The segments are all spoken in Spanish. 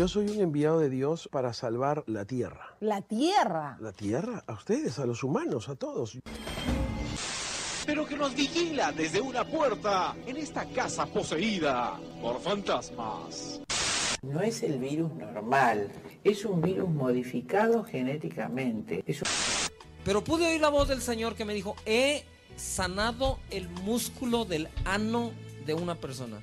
Yo soy un enviado de Dios para salvar la tierra. La tierra. ¿La tierra? A ustedes, a los humanos, a todos. Pero que nos vigila desde una puerta en esta casa poseída por fantasmas. No es el virus normal, es un virus modificado genéticamente. Es un- Pero pude oír la voz del Señor que me dijo, he sanado el músculo del ano de una persona.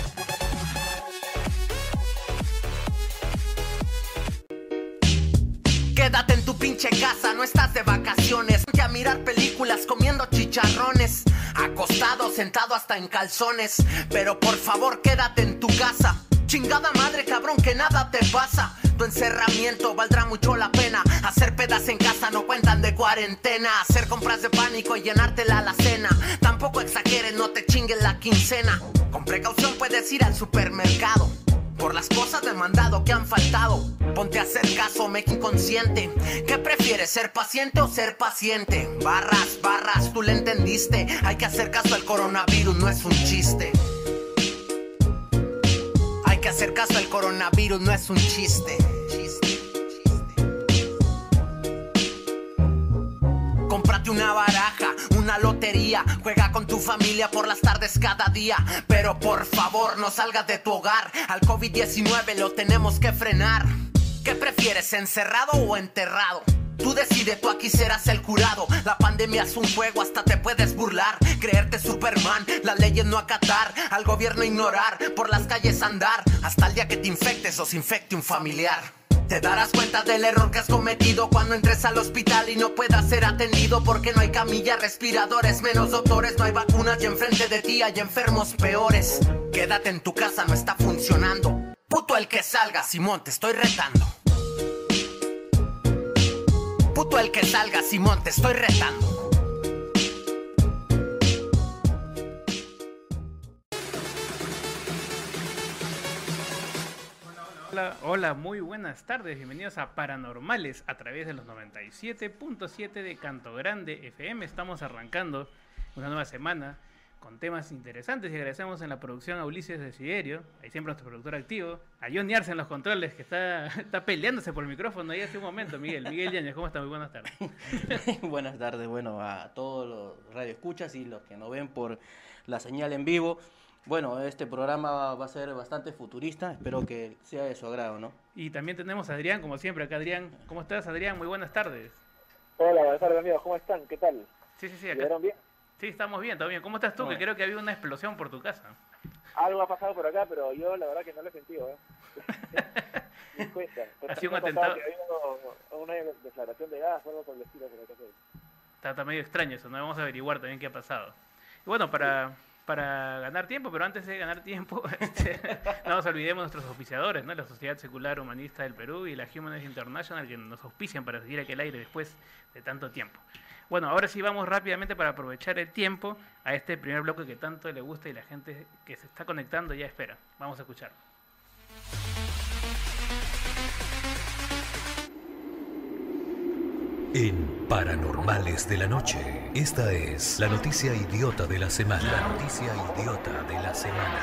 Pinche casa, no estás de vacaciones. Ponte a mirar películas comiendo chicharrones. Acostado, sentado hasta en calzones. Pero por favor, quédate en tu casa. Chingada madre, cabrón, que nada te pasa. Tu encerramiento valdrá mucho la pena. Hacer pedas en casa no cuentan de cuarentena. Hacer compras de pánico y llenarte la alacena. Tampoco exageres, no te chinguen la quincena. Con precaución puedes ir al supermercado. Por las cosas de mandado que han faltado. Ponte a hacer caso, me inconsciente. ¿Qué prefieres, ser paciente o ser paciente? Barras, barras, tú le entendiste. Hay que hacer caso al coronavirus, no es un chiste. Hay que hacer caso al coronavirus, no es un chiste. Cómprate una baraja, una lotería, juega con tu familia por las tardes cada día. Pero por favor, no salgas de tu hogar. Al COVID-19 lo tenemos que frenar. ¿Qué prefieres, encerrado o enterrado? Tú decides, tú aquí serás el curado. La pandemia es un juego, hasta te puedes burlar. Creerte Superman, las leyes no acatar. Al gobierno ignorar, por las calles andar. Hasta el día que te infectes o se infecte un familiar. Te darás cuenta del error que has cometido cuando entres al hospital y no puedas ser atendido porque no hay camillas, respiradores, menos doctores, no hay vacunas y enfrente de ti hay enfermos peores. Quédate en tu casa, no está funcionando. Puto el que salga, Simón, te estoy retando. Puto el que salga, Simón, te estoy retando. Hola, muy buenas tardes, bienvenidos a Paranormales a través de los 97.7 de Canto Grande FM. Estamos arrancando una nueva semana con temas interesantes y agradecemos en la producción a Ulises Desiderio, ahí siempre nuestro productor activo, a Johnny Arce en los controles que está, está peleándose por el micrófono ahí hace un momento, Miguel. Miguel Yañez, ¿cómo está? Muy buenas tardes. Buenas tardes, bueno, a todos los radioescuchas y los que nos ven por la señal en vivo. Bueno, este programa va a ser bastante futurista, espero que sea de su agrado, ¿no? Y también tenemos a Adrián, como siempre, acá Adrián. ¿Cómo estás, Adrián? Muy buenas tardes. Hola, buenas tardes amigos, ¿cómo están? ¿Qué tal? Sí, sí, sí, acá. ¿Llegaron bien? Sí, estamos bien, todo bien. ¿Cómo estás tú? Que creo que había una explosión por tu casa. Algo ha pasado por acá, pero yo la verdad que no lo he sentido, ¿eh? Ni cuenta. Ha sido un Me atentado. que ha habido una declaración de gas o algo por el estilo por acá. Está, está medio extraño eso, ¿no? Vamos a averiguar también qué ha pasado. Y bueno, para, para ganar tiempo, pero antes de ganar tiempo, este, no nos olvidemos de nuestros auspiciadores, ¿no? La Sociedad Secular Humanista del Perú y la Humanist International que nos auspician para seguir aquel aire después de tanto tiempo. Bueno, ahora sí vamos rápidamente para aprovechar el tiempo a este primer bloque que tanto le gusta y la gente que se está conectando ya espera. Vamos a escuchar. En Paranormales de la Noche, esta es la noticia idiota de la semana. La noticia idiota de la semana.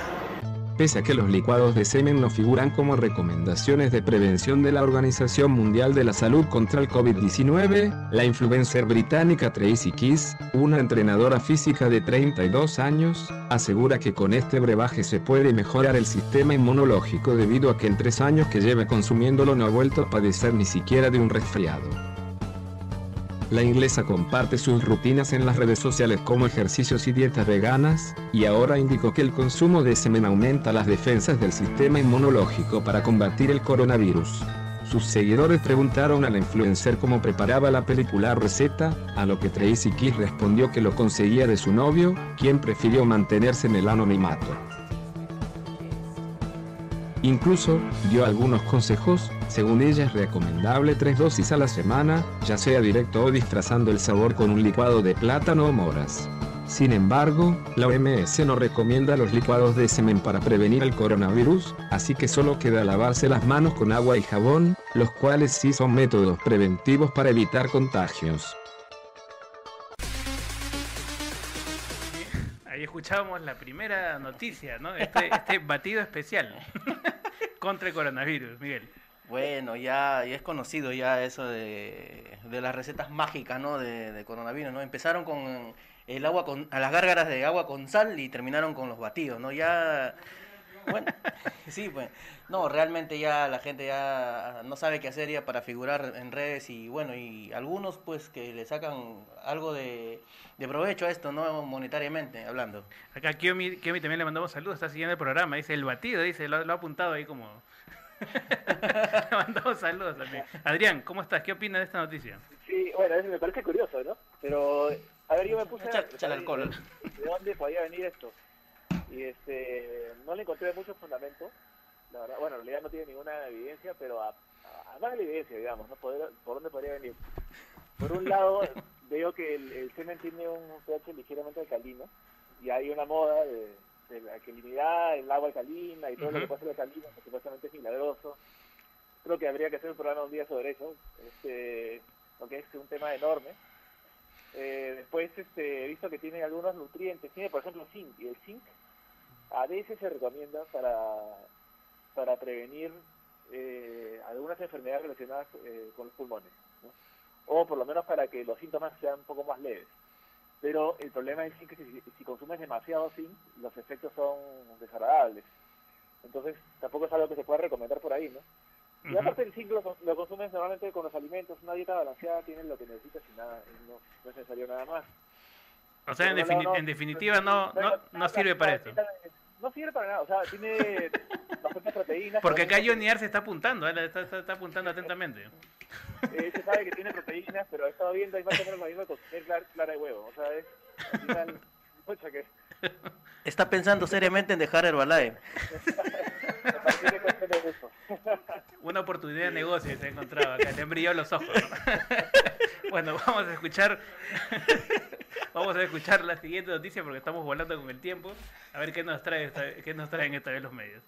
Pese a que los licuados de semen no figuran como recomendaciones de prevención de la Organización Mundial de la Salud contra el COVID-19, la influencer británica Tracy Kiss, una entrenadora física de 32 años, asegura que con este brebaje se puede mejorar el sistema inmunológico debido a que en tres años que lleva consumiéndolo no ha vuelto a padecer ni siquiera de un resfriado. La inglesa comparte sus rutinas en las redes sociales como ejercicios y dietas veganas, y ahora indicó que el consumo de semen aumenta las defensas del sistema inmunológico para combatir el coronavirus. Sus seguidores preguntaron a la influencer cómo preparaba la película receta, a lo que Tracy Kiss respondió que lo conseguía de su novio, quien prefirió mantenerse en el anonimato. Incluso, dio algunos consejos, según ella es recomendable tres dosis a la semana, ya sea directo o disfrazando el sabor con un licuado de plátano o moras. Sin embargo, la OMS no recomienda los licuados de semen para prevenir el coronavirus, así que solo queda lavarse las manos con agua y jabón, los cuales sí son métodos preventivos para evitar contagios. Escuchábamos la primera noticia, ¿no? Este, este batido especial contra el coronavirus, Miguel. Bueno, ya, ya es conocido ya eso de, de las recetas mágicas, ¿no? De, de coronavirus, ¿no? Empezaron con el agua con, a las gárgaras de agua con sal y terminaron con los batidos, ¿no? Ya, bueno, sí, pues, no, realmente ya la gente ya no sabe qué hacer ya para figurar en redes y bueno, y algunos pues que le sacan algo de, de provecho a esto, ¿no? Monetariamente hablando. Acá Kiomi, Kiomi también le mandamos saludos, está siguiendo el programa, dice el batido, dice, lo, lo ha apuntado ahí como... le mandamos saludos también. Adrián, ¿cómo estás? ¿Qué opinas de esta noticia? Sí, bueno, eso me parece curioso, ¿no? Pero, a ver, yo me puse Echa- a echa el alcohol. de dónde podía venir esto. Y este, no le encontré mucho fundamento. La verdad, bueno, en realidad no tiene ninguna evidencia, pero a- a- además de la evidencia, digamos, ¿no? Poder- ¿Por dónde podría venir? Por un lado, veo que el, el semen tiene un pH ligeramente alcalino y hay una moda de, de la alcalinidad, el agua alcalina y todo lo que puede ser alcalino, que supuestamente es milagroso. Creo que habría que hacer un programa un día sobre eso, este, porque es un tema enorme. Eh, después este, he visto que tiene algunos nutrientes, tiene por ejemplo zinc, y el zinc a veces se recomienda para, para prevenir eh, algunas enfermedades relacionadas eh, con los pulmones, ¿no? o por lo menos para que los síntomas sean un poco más leves. Pero el problema es que si, si consumes demasiado zinc, los efectos son desagradables. Entonces tampoco es algo que se pueda recomendar por ahí, ¿no? Y aparte el zinc lo, lo consumes normalmente con los alimentos, una dieta balanceada tienes lo que necesitas y nada, no, no es necesario nada más. O sea, en, Pero no, defini- no, en definitiva no, no, no sirve para esto. No sirve para nada, o sea, tiene bastantes proteínas. Porque acá Johnny se está apuntando, ¿eh? está, está- está apuntando atentamente. eh, se sabe que tiene proteínas, pero he estado viendo, hay más o menos lo mismo consumir clara, clara de huevo, o sea, es, al final, pucha que Está pensando seriamente en dejar Herbalife. Una oportunidad de negocio se ha encontrado acá, le han brillado los ojos. bueno, vamos a escuchar vamos a escuchar la siguiente noticia porque estamos volando con el tiempo. A ver qué nos trae esta- qué nos traen esta vez los medios.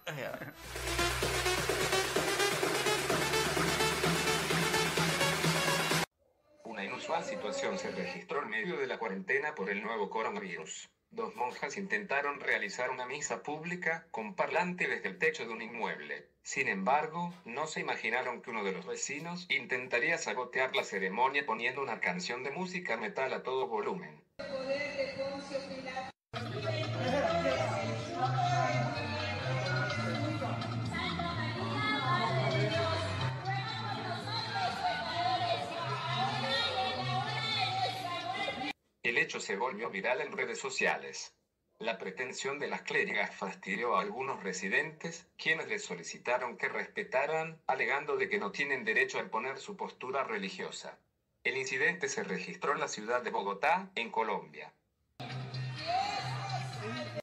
Una inusual situación se registró en medio de la cuarentena por el nuevo coronavirus. Dos monjas intentaron realizar una misa pública con parlante desde el techo de un inmueble. Sin embargo, no se imaginaron que uno de los vecinos intentaría sabotear la ceremonia poniendo una canción de música metal a todo volumen. El hecho se volvió viral en redes sociales. La pretensión de las clérigas fastidió a algunos residentes, quienes les solicitaron que respetaran, alegando de que no tienen derecho a imponer su postura religiosa. El incidente se registró en la ciudad de Bogotá, en Colombia.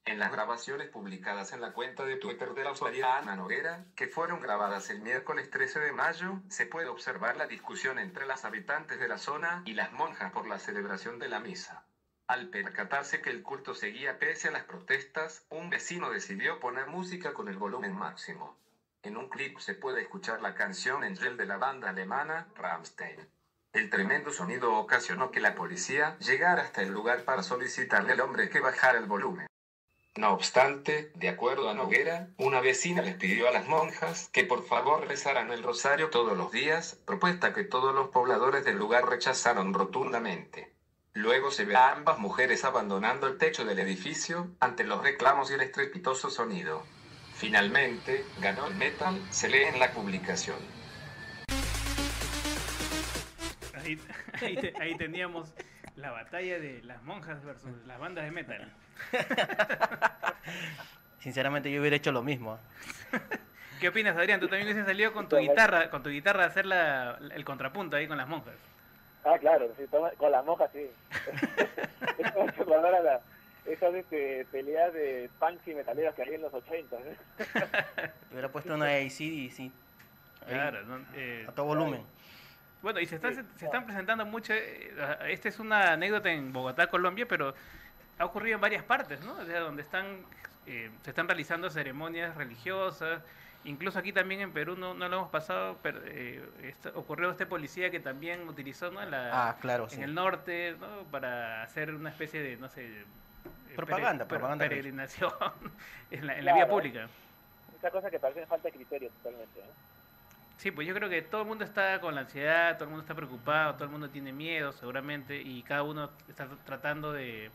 En las grabaciones publicadas en la cuenta de Twitter de la usuaria Ana Noguera, que fueron grabadas el miércoles 13 de mayo, se puede observar la discusión entre las habitantes de la zona y las monjas por la celebración de la misa. Al percatarse que el culto seguía pese a las protestas, un vecino decidió poner música con el volumen máximo. En un clip se puede escuchar la canción Angel de la banda alemana Rammstein. El tremendo sonido ocasionó que la policía llegara hasta el lugar para solicitarle al hombre que bajara el volumen. No obstante, de acuerdo a Noguera, una vecina les pidió a las monjas que por favor rezaran el rosario todos los días, propuesta que todos los pobladores del lugar rechazaron rotundamente. Luego se ve a ambas mujeres abandonando el techo del edificio ante los reclamos y el estrepitoso sonido. Finalmente, ganó el metal, se lee en la publicación. Ahí, ahí te- ahí teníamos la batalla de las monjas versus las bandas de metal. Sinceramente yo hubiera hecho lo mismo. ¿Qué opinas, Adrián? Tú también hubieses salido con tu guitarra, con tu guitarra a hacer la- el contrapunto ahí con las monjas. Ah, claro, sí, toma- con las monjas sí. Eso me ha hecho acordar a la- esas este, peleas de punks y metaleros que hay en los 80. ¿eh? Hubiera puesto una ACDC. Claro, ¿no? Eh, A todo volumen. Bueno, y se están, se están presentando mucho. eh, Esta es una anécdota en Bogotá, Colombia, pero ha ocurrido en varias partes, ¿no? O sea, donde están, eh, se están realizando ceremonias religiosas. Incluso aquí también en Perú no, no lo hemos pasado, pero eh, esto- ocurrió este policía que también utilizó ¿no? la, Ah, claro, en sí. el norte ¿no? para hacer una especie de, no sé, eh, Propaganda, pere- propaganda peregrinación en la, en la vía pública. Esa cosa que parece falta de criterio totalmente. ¿no? Sí, pues yo creo que todo el mundo está con la ansiedad, todo el mundo está preocupado, todo el mundo tiene miedo seguramente y cada uno está tratando de,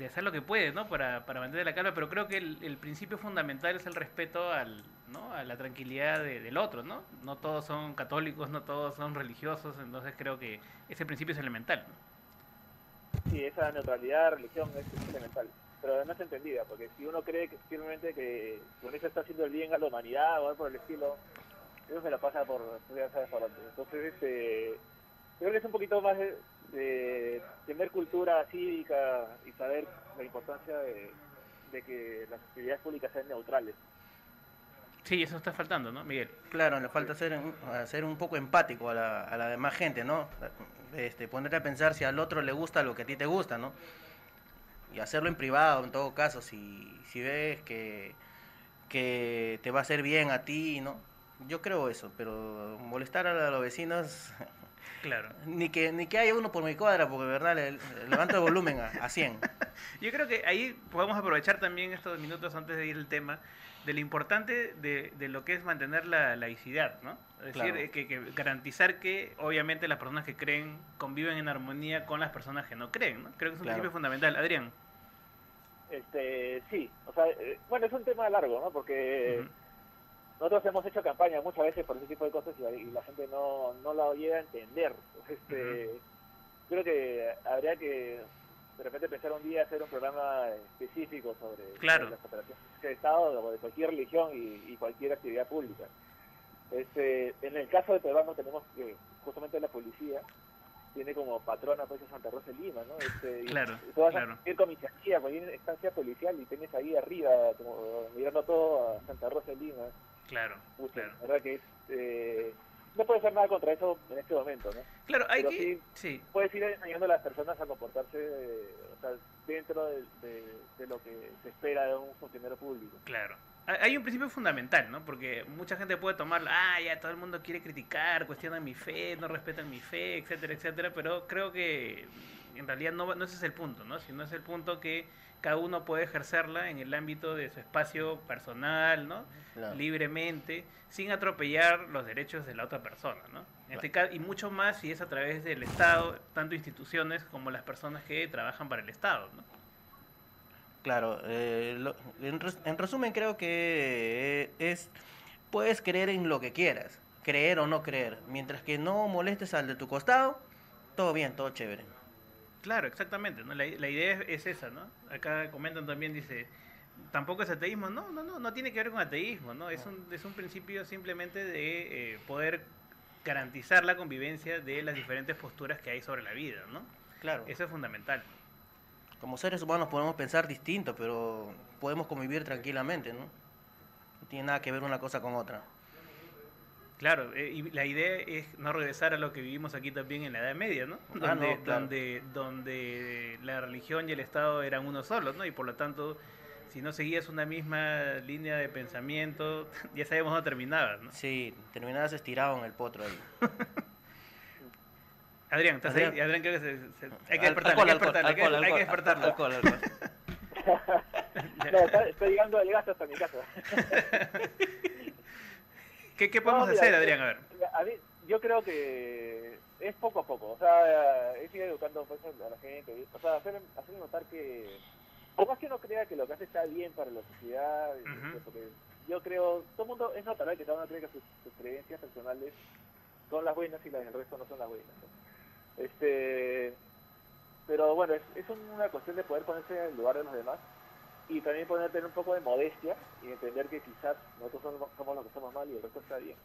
de hacer lo que puede, ¿no? Para, para mantener la calma, pero creo que el, principio fundamental es el respeto al, ¿no? a la tranquilidad de- del otro, ¿no? No todos son católicos, no todos son religiosos, entonces creo que ese principio es elemental. ¿no? Sí, esa neutralidad de religión es, elemental. Pero es entendida, porque si uno cree que firmemente que con eso está haciendo el bien a la humanidad o algo por el estilo, eso se la pasa por, ya sabes por. Entonces, este, creo que es un poquito más de, de tener cultura cívica y saber la importancia de, de que las actividades públicas sean neutrales. Sí, eso está faltando, ¿no, Miguel? Claro, le falta ser, ser un poco empático a la, a la demás gente, ¿no? Este, ponerte a pensar si al otro le gusta lo que a ti te gusta, ¿no? Y hacerlo en privado, en todo caso, si, si ves que, que te va a hacer bien a ti, ¿no? Yo creo eso, pero molestar a los vecinos, Claro. ni que, ni que haya uno por mi cuadra, porque de verdad le, le levanto el volumen a, a 100. Yo creo que ahí podemos aprovechar también estos minutos antes de ir al tema de lo importante de, de lo que es mantener la laicidad, ¿no? Es decir, Claro. eh, que, que garantizar que obviamente las personas que creen conviven en armonía con las personas que no creen, ¿no? Creo que es un Claro. principio fundamental. Adrián. Este, sí, o sea, eh, bueno, es un tema largo, ¿no? Porque nosotros hemos hecho campaña muchas veces por ese tipo de cosas y, la- y la gente no, no la llega a entender. Este, Creo que habría que de repente pensar un día hacer un programa específico sobre, Claro. sobre las operaciones de Estado o de cualquier religión y, y cualquier actividad pública. Este, en el caso de peruano tenemos que justamente la policía tiene como patrona pues a Santa Rosa de Lima, ¿no? Este, y Claro, tú vas a claro. cualquier comisaría, cualquier instancia policial y tienes ahí arriba, como, mirando todo a Santa Rosa de Lima. Claro, claro. la verdad que es, eh, no puedes hacer nada contra eso en este momento, ¿no? Claro, hay Pero que... sí, puedes ir enseñando a las personas a comportarse eh, o sea, dentro de, de- de lo que se espera de un funcionario público. Claro. Hay- Hay un principio fundamental, ¿no? Porque mucha gente puede tomarlo, ah, ya todo el mundo quiere criticar, cuestionan mi fe, no respetan mi fe, etcétera, etcétera, pero creo que en realidad no, no ese es el punto, ¿no? Sino es el punto que cada uno puede ejercerla en el ámbito de su espacio personal, ¿no? Claro. Libremente, sin atropellar los derechos de la otra persona, ¿no? En este y mucho más si es a través del Estado, tanto instituciones como las personas que trabajan para el Estado, ¿no? Claro, eh, lo- en, res- en resumen creo que eh, es, puedes creer en lo que quieras, creer o no creer, mientras que no molestes al de tu costado, todo bien, todo chévere. Claro, exactamente. ¿no? La, la idea es, es esa, ¿no? Acá comentan también, dice, tampoco es ateísmo. No, no, no, no tiene que ver con ateísmo, ¿no? Es un, es un principio simplemente de eh, poder garantizar la convivencia de las diferentes posturas que hay sobre la vida, ¿no? Claro. Eso es fundamental. Como seres humanos podemos pensar distinto, pero podemos convivir tranquilamente, ¿no? No tiene nada que ver una cosa con otra. Claro, eh, y la idea es no regresar a lo que vivimos aquí también en la Edad Media, ¿no? Ah, Donde, no, claro. donde, donde la religión y el Estado eran uno solo, ¿no? Y por lo tanto, si no seguías una misma línea de pensamiento, ya sabemos dónde terminabas, ¿no? Sí, terminabas estirado en el potro ahí. Adrián, ¿estás Adrián. ahí? Adrián, creo que se, se- hay que despertarlo, hay que alcohol, despertarlo, hay que- alcohol, hay que alcohol, despertarlo. alcohol, alcohol. No, está- estoy llegando, llegaste hasta mi casa. ¿Qué, qué podemos No, mira, hacer, Adrián? A ver. A mí, yo creo que es poco a poco. O sea, es ir educando pues, a la gente. O sea, hacer, hacer notar que, por más que uno crea que lo que hace está bien para la sociedad, porque yo creo, todo el mundo es natural que cada uno cree que sus, sus creencias personales son las buenas y las del resto no son las buenas. ¿no? Este, pero bueno, es, es una cuestión de poder ponerse en el lugar de los demás y también poder tener un poco de modestia y entender que quizás nosotros somos, los que somos mal y el resto está bien.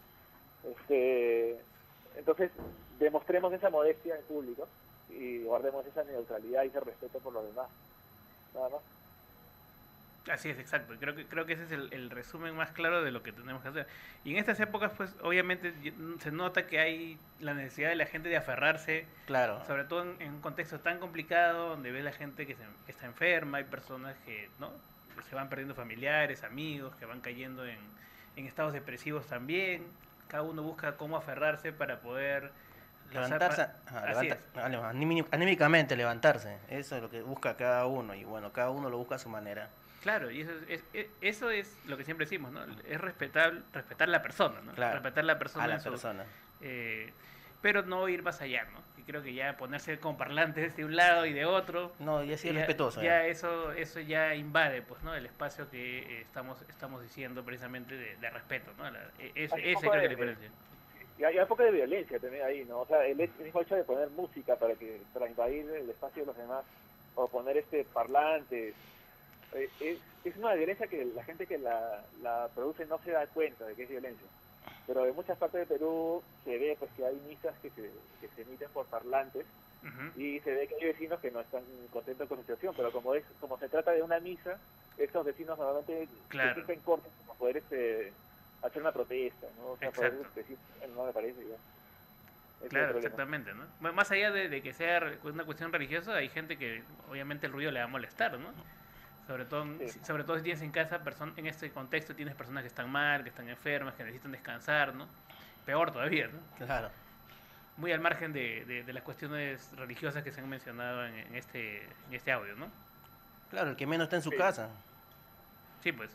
Este, entonces, demostremos esa modestia en público y guardemos esa neutralidad y ese respeto por los demás. nada más. Así es, exacto. Creo que, creo que ese es el, el resumen más claro de lo que tenemos que hacer. Y en estas épocas, pues, obviamente se nota que hay la necesidad de la gente de aferrarse, Claro. sobre todo en, en un contexto tan complicado, donde ves la gente que, se- que está enferma, hay personas que, ¿no? Que se van perdiendo familiares, amigos, que van cayendo en, en estados depresivos también. Cada uno busca cómo aferrarse para poder... Levantarse, levanta- anímicamente levantarse. Eso es lo que busca cada uno. Y bueno, cada uno lo busca a su manera. Claro, y eso es, es- es- eso es lo que siempre decimos, ¿no? Es respetar, respetar la persona, ¿no? Claro, Respetar la persona. a la su- persona. eh, pero no ir más allá, ¿no? Y creo que ya ponerse con parlantes de un lado y de otro. No, y así es ya- respetuoso. Ya ya. eso, eso ya invade, pues, ¿no? El espacio que eh, estamos, estamos diciendo precisamente de, de respeto, ¿no? La- e- un ese poco creo que de- es la diferencia. Y hay, un poco de violencia también ahí, ¿no? O sea, el, hecho- el mismo hecho de poner música para que para invadir el espacio de los demás, o poner este parlantes, eh, es, es una violencia que la gente que la, la produce no se da cuenta de que es violencia. Pero en muchas partes de Perú se ve pues que hay misas que se, que se emiten por parlantes y se ve que hay vecinos que no están contentos con la situación, pero como es como se trata de una misa, estos vecinos normalmente Claro. se cortos para poder este, hacer una protesta, ¿no? O sea, poder decir, no me parece ya. Claro, exactamente, ¿no? Más allá de, de que sea una cuestión religiosa, hay gente que obviamente el ruido le va a molestar, ¿no? Sobre todo, Sí. sobre todo si tienes en casa, person- en este contexto tienes personas que están mal, que están enfermas, que necesitan descansar, ¿no? Peor todavía, ¿no? Claro. Muy al margen de, de- de las cuestiones religiosas que se han mencionado en, en este, en este audio, ¿no? Claro, el que menos está en su Sí. casa. Sí, pues.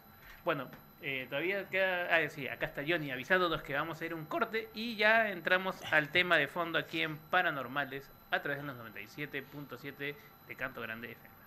Bueno, eh, todavía queda. Ah, sí, acá está Johnny avisándonos que vamos a ir a un corte y ya entramos al tema de fondo aquí en Paranormales a través de los 97.7 de Canto Grande FM.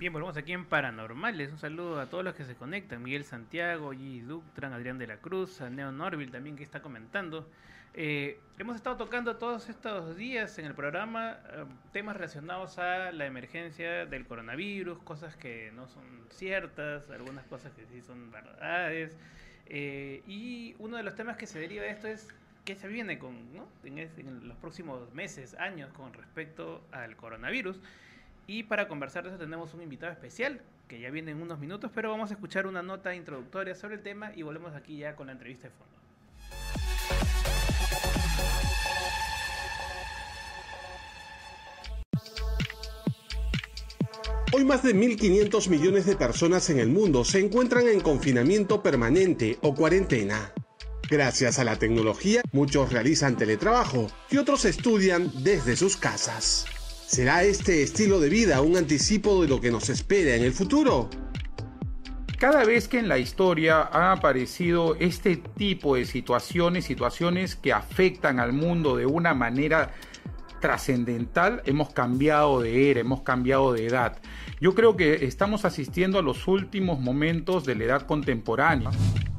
Bien, volvemos aquí en Paranormales. Un saludo a todos los que se conectan. Miguel Santiago, Gigi Ductran, Adrián de la Cruz, a Neo Norville también que está comentando. Eh, hemos estado tocando todos estos días en el programa eh, temas relacionados a la emergencia del coronavirus, cosas que no son ciertas, algunas cosas que sí son verdades. Eh, y uno de los temas que se deriva de esto es qué se viene con, ¿no? en los próximos meses, años con respecto al coronavirus. Y para conversar de eso tenemos un invitado especial que ya viene en unos minutos, pero vamos a escuchar una nota introductoria sobre el tema y volvemos aquí ya con la entrevista de fondo. Hoy más de 1.500 millones de personas en el mundo se encuentran en confinamiento permanente o cuarentena. Gracias a la tecnología, muchos realizan teletrabajo y otros estudian desde sus casas. ¿Será este estilo de vida un anticipo de lo que nos espera en el futuro? Cada vez que en la historia han aparecido este tipo de situaciones, situaciones que afectan al mundo de una manera trascendental, hemos cambiado de era, hemos cambiado de edad. Yo creo que estamos asistiendo a los últimos momentos de la edad contemporánea.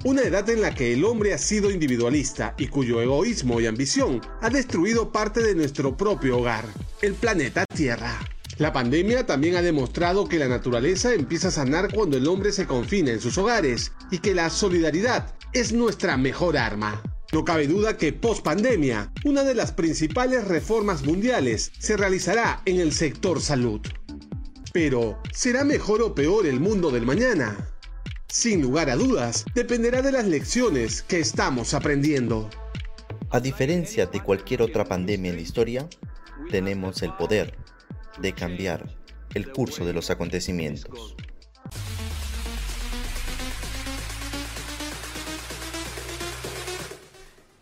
Una edad en la que el hombre ha sido individualista y cuyo egoísmo y ambición ha destruido parte de nuestro propio hogar, el planeta Tierra. La pandemia también ha demostrado que la naturaleza empieza a sanar cuando el hombre se confina en sus hogares y que la solidaridad es nuestra mejor arma. No cabe duda que post pandemia, una de las principales reformas mundiales se realizará en el sector salud. Pero, ¿será mejor o peor el mundo del mañana? Sin lugar a dudas, dependerá de las lecciones que estamos aprendiendo. A diferencia de cualquier otra pandemia en la historia, tenemos el poder de cambiar el curso de los acontecimientos.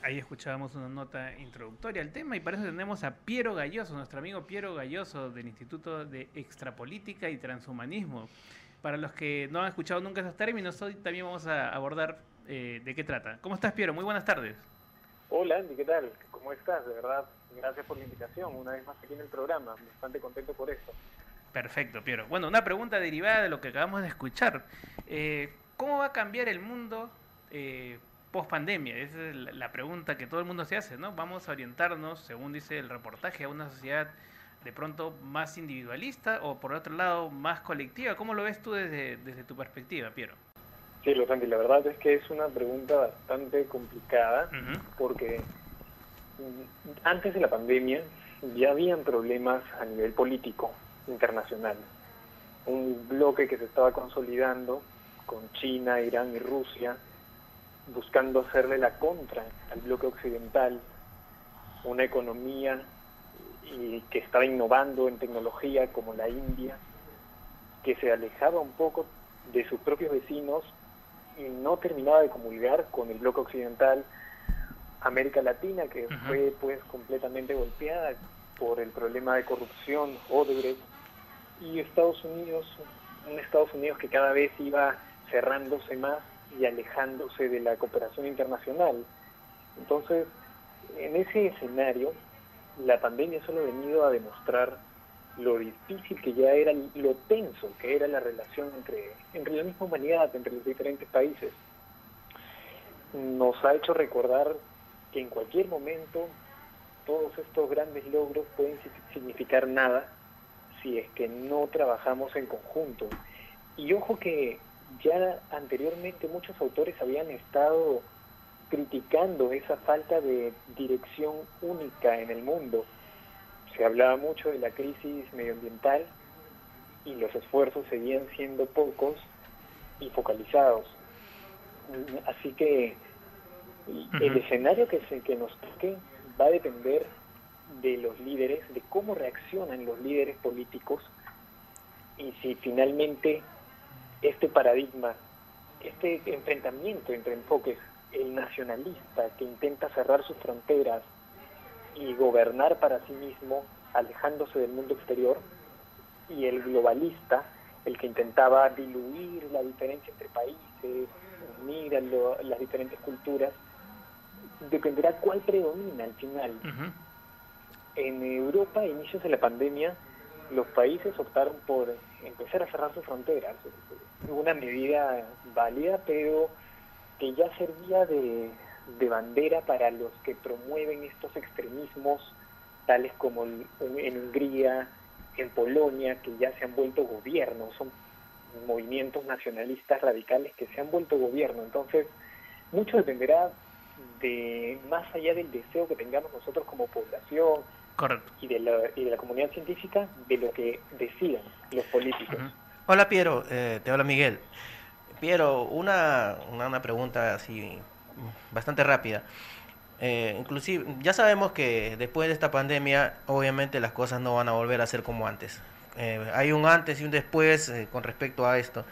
Ahí escuchábamos una nota introductoria al tema y para eso tenemos a Piero Galloso, nuestro amigo Piero Galloso del Instituto de Extrapolítica y Transhumanismo. Para los que no han escuchado nunca esos términos, hoy también vamos a abordar eh, de qué trata. ¿Cómo estás, Piero? Muy buenas tardes. Hola Andy, ¿qué tal? ¿Cómo estás? De verdad, gracias por la invitación. Una vez más aquí en el programa. Bastante contento por esto. Perfecto, Piero. Bueno, una pregunta derivada de lo que acabamos de escuchar. Eh, ¿Cómo va a cambiar el mundo eh, post pandemia? Esa es la, pregunta que todo el mundo se hace, ¿no? Vamos a orientarnos, según dice el reportaje, a una sociedad de pronto más individualista o por otro lado más colectiva? ¿Cómo lo ves tú desde, desde tu perspectiva, Piero? Sí, Santi, la verdad es que es una pregunta bastante complicada porque mm, antes de la pandemia ya habían problemas a nivel político internacional. Un bloque que se estaba consolidando con China, Irán y Rusia, buscando hacerle la contra al bloque occidental, una economía y que estaba innovando en tecnología como la India, que se alejaba un poco de sus propios vecinos y no terminaba de comulgar con el bloque occidental, América Latina, que fue pues completamente golpeada por el problema de corrupción, Odebrecht, y Estados Unidos, un Estados Unidos que cada vez iba cerrándose más y alejándose de la cooperación internacional. Entonces, en ese escenario, la pandemia solo ha venido a demostrar lo difícil que ya era, lo tenso que era la relación entre, entre la misma humanidad, entre los diferentes países. Nos ha hecho recordar que en cualquier momento todos estos grandes logros pueden significar nada si es que no trabajamos en conjunto. Y ojo que ya anteriormente muchos autores habían estado criticando esa falta de dirección única en el mundo. Se hablaba mucho de la crisis medioambiental y los esfuerzos seguían siendo pocos y focalizados. Así que el escenario que, se, que nos toque va a depender de los líderes, de cómo reaccionan los líderes políticos y si finalmente este paradigma, este enfrentamiento entre enfoques el nacionalista que intenta cerrar sus fronteras y gobernar para sí mismo, alejándose del mundo exterior, y el globalista, el que intentaba diluir la diferencia entre países, unir a las diferentes culturas, dependerá cuál predomina al final. En Europa, a inicios de la pandemia, los países optaron por empezar a cerrar sus fronteras. Una medida válida, pero que ya servía de, bandera para los que promueven estos extremismos, tales como en Hungría, en Polonia, que ya se han vuelto gobierno, son movimientos nacionalistas radicales que se han vuelto gobierno. Entonces, mucho dependerá de, más allá del deseo que tengamos nosotros como población Y, de la, y de la comunidad científica, de lo que decidan los políticos. Hola Piero, eh, te habla Miguel. Piero, una, una, pregunta así bastante rápida. Eh, inclusive, ya sabemos que después de esta pandemia, obviamente las cosas no van a volver a ser como antes. Eh, hay un antes y un después eh, con respecto a esto.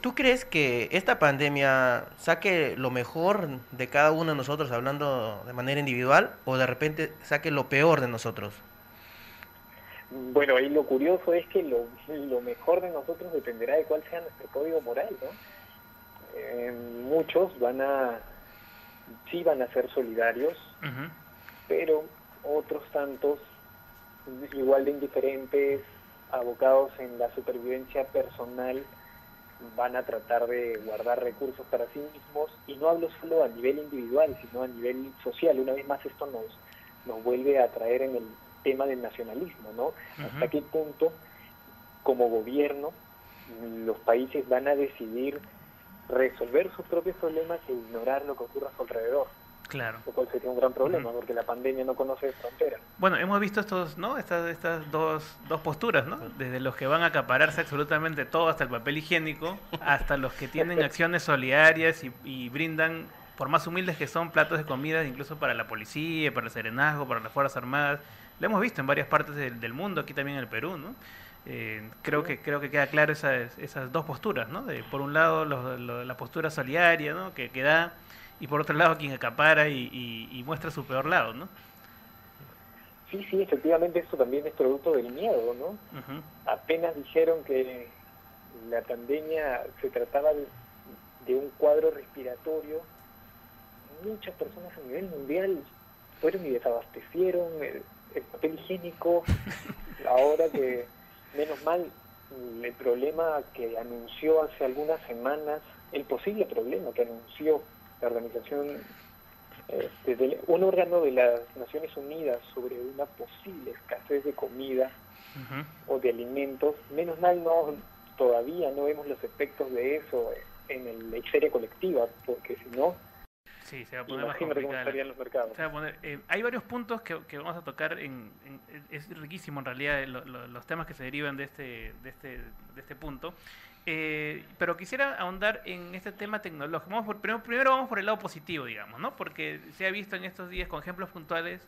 ¿Tú crees que esta pandemia saque lo mejor de cada uno de nosotros hablando de manera individual o de repente saque lo peor de nosotros? Bueno, y lo curioso es que lo, mejor de nosotros dependerá de cuál sea nuestro código moral, ¿no? Eh, muchos van a, sí van a ser solidarios, pero otros tantos, igual de indiferentes, abocados en la supervivencia personal, van a tratar de guardar recursos para sí mismos, y no hablo solo a nivel individual, sino a nivel social. Una vez más esto nos, nos vuelve a traer en el tema del nacionalismo, ¿no? Hasta qué punto, como gobierno, los países van a decidir resolver sus propios problemas e ignorar lo que ocurre a su alrededor. Claro. Lo cual sería un gran problema, porque la pandemia no conoce fronteras. Bueno, hemos visto estos, ¿no? Estas, estas dos, dos posturas, ¿no? Desde los que van a acapararse absolutamente todo, hasta el papel higiénico, hasta los que tienen acciones solidarias y, y brindan, por más humildes que son, platos de comida, incluso para la policía, para el serenazgo, para las Fuerzas Armadas lo hemos visto en varias partes del, mundo, aquí también en el Perú, ¿no? Eh, creo que creo que queda claro esas, esas dos posturas, ¿no? De, por un lado la postura solidaria, ¿no? Que, que, da y por otro lado quien acapara y, muestra su peor lado, ¿no? Sí, sí, efectivamente esto también es producto del miedo, ¿no? Apenas dijeron que la pandemia se trataba de un cuadro respiratorio, muchas personas a nivel mundial fueron y desabastecieron, el papel higiénico, ahora que, menos mal, el problema que anunció hace algunas semanas, el posible problema que anunció la Organización este, de un órgano de las Naciones Unidas sobre una posible escasez de comida o de alimentos, menos mal no todavía no vemos los efectos de eso en la histeria colectiva, porque si no, Sí, se va a poner más complicado. los mercados. Eh, hay varios puntos que, que, vamos a tocar. En, es riquísimo en realidad los temas que se derivan de este, de este, de este punto. Eh, pero quisiera ahondar en este tema tecnológico. Vamos por, primero, vamos por el lado positivo, digamos, ¿no? Porque se ha visto en estos días con ejemplos puntuales,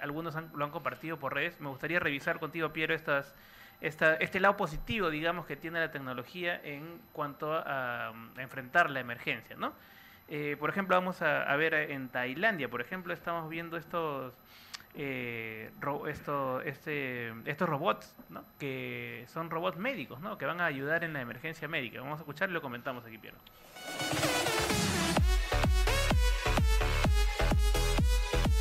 algunos lo han compartido por redes. Me gustaría revisar contigo, Piero, estas, esta, este lado positivo, digamos, que tiene la tecnología en cuanto a, a enfrentar la emergencia, ¿no? Eh, por ejemplo, vamos a, ver en Tailandia, por ejemplo, estamos viendo estos eh, este, estos robots, ¿no? que son robots médicos, ¿no? que van a ayudar en la emergencia médica. Vamos a escuchar y lo comentamos aquí, Piero.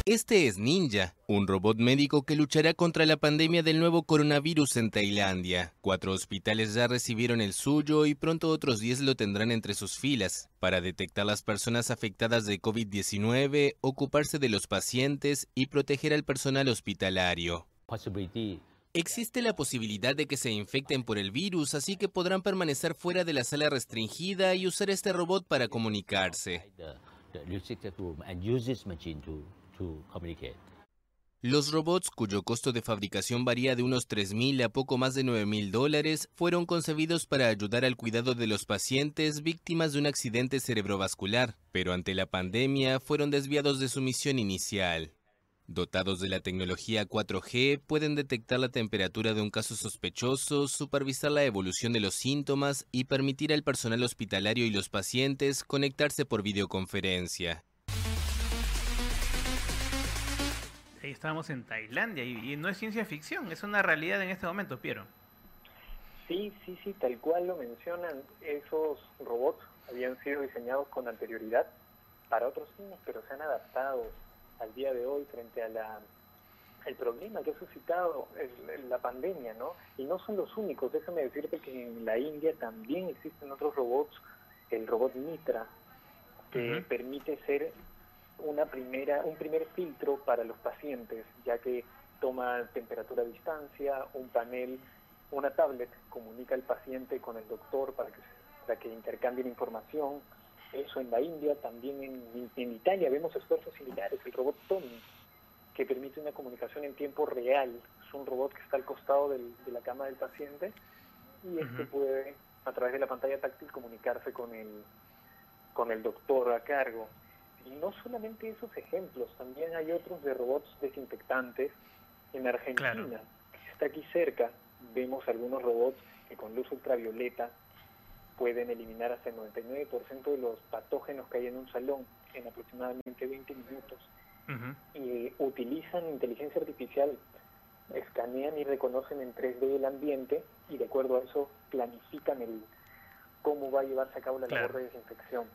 Este es Ninja, un robot médico que luchará contra la pandemia del nuevo coronavirus en Tailandia. Cuatro hospitales ya recibieron el suyo y pronto otros diez lo tendrán entre sus filas para detectar las personas afectadas de COVID-19, ocuparse de los pacientes y proteger al personal hospitalario. Existe la posibilidad de que se infecten por el virus, así que podrán permanecer fuera de la sala restringida y usar este robot para comunicarse. Los robots, cuyo costo de fabricación varía de unos 3.000 a poco más de 9.000 dólares, fueron concebidos para ayudar al cuidado de los pacientes víctimas de un accidente cerebrovascular, pero ante la pandemia fueron desviados de su misión inicial. Dotados de la tecnología 4G, pueden detectar la temperatura de un caso sospechoso, supervisar la evolución de los síntomas y permitir al personal hospitalario y los pacientes conectarse por videoconferencia. Estamos en Tailandia y, no es ciencia ficción, es una realidad en este momento, Piero. Sí, sí, sí, tal cual lo mencionan, esos robots habían sido diseñados con anterioridad para otros fines, pero se han adaptado al día de hoy frente a la el problema que ha suscitado la pandemia, ¿no? Y no son los únicos, déjame decirte que en la India también existen otros robots, el robot Mitra, que permite ser una primera, un primer filtro para los pacientes, ya que toma temperatura a distancia, un panel, una tablet comunica al paciente con el doctor para que, para que intercambien información. Eso en la India, también en, en Italia vemos esfuerzos similares, el robot Tommy, que permite una comunicación en tiempo real. Es un robot que está al costado del, de la cama del paciente y este puede, a través de la pantalla táctil, comunicarse con el, con el doctor a cargo. Y no solamente esos ejemplos, también hay otros de robots desinfectantes. En Argentina, que está aquí cerca, vemos algunos robots que con luz ultravioleta pueden eliminar hasta el 99% de los patógenos que hay en un salón en aproximadamente 20 minutos. Y utilizan inteligencia artificial, escanean y reconocen en 3D el ambiente y de acuerdo a eso planifican el cómo va a llevarse a cabo la labor de desinfección.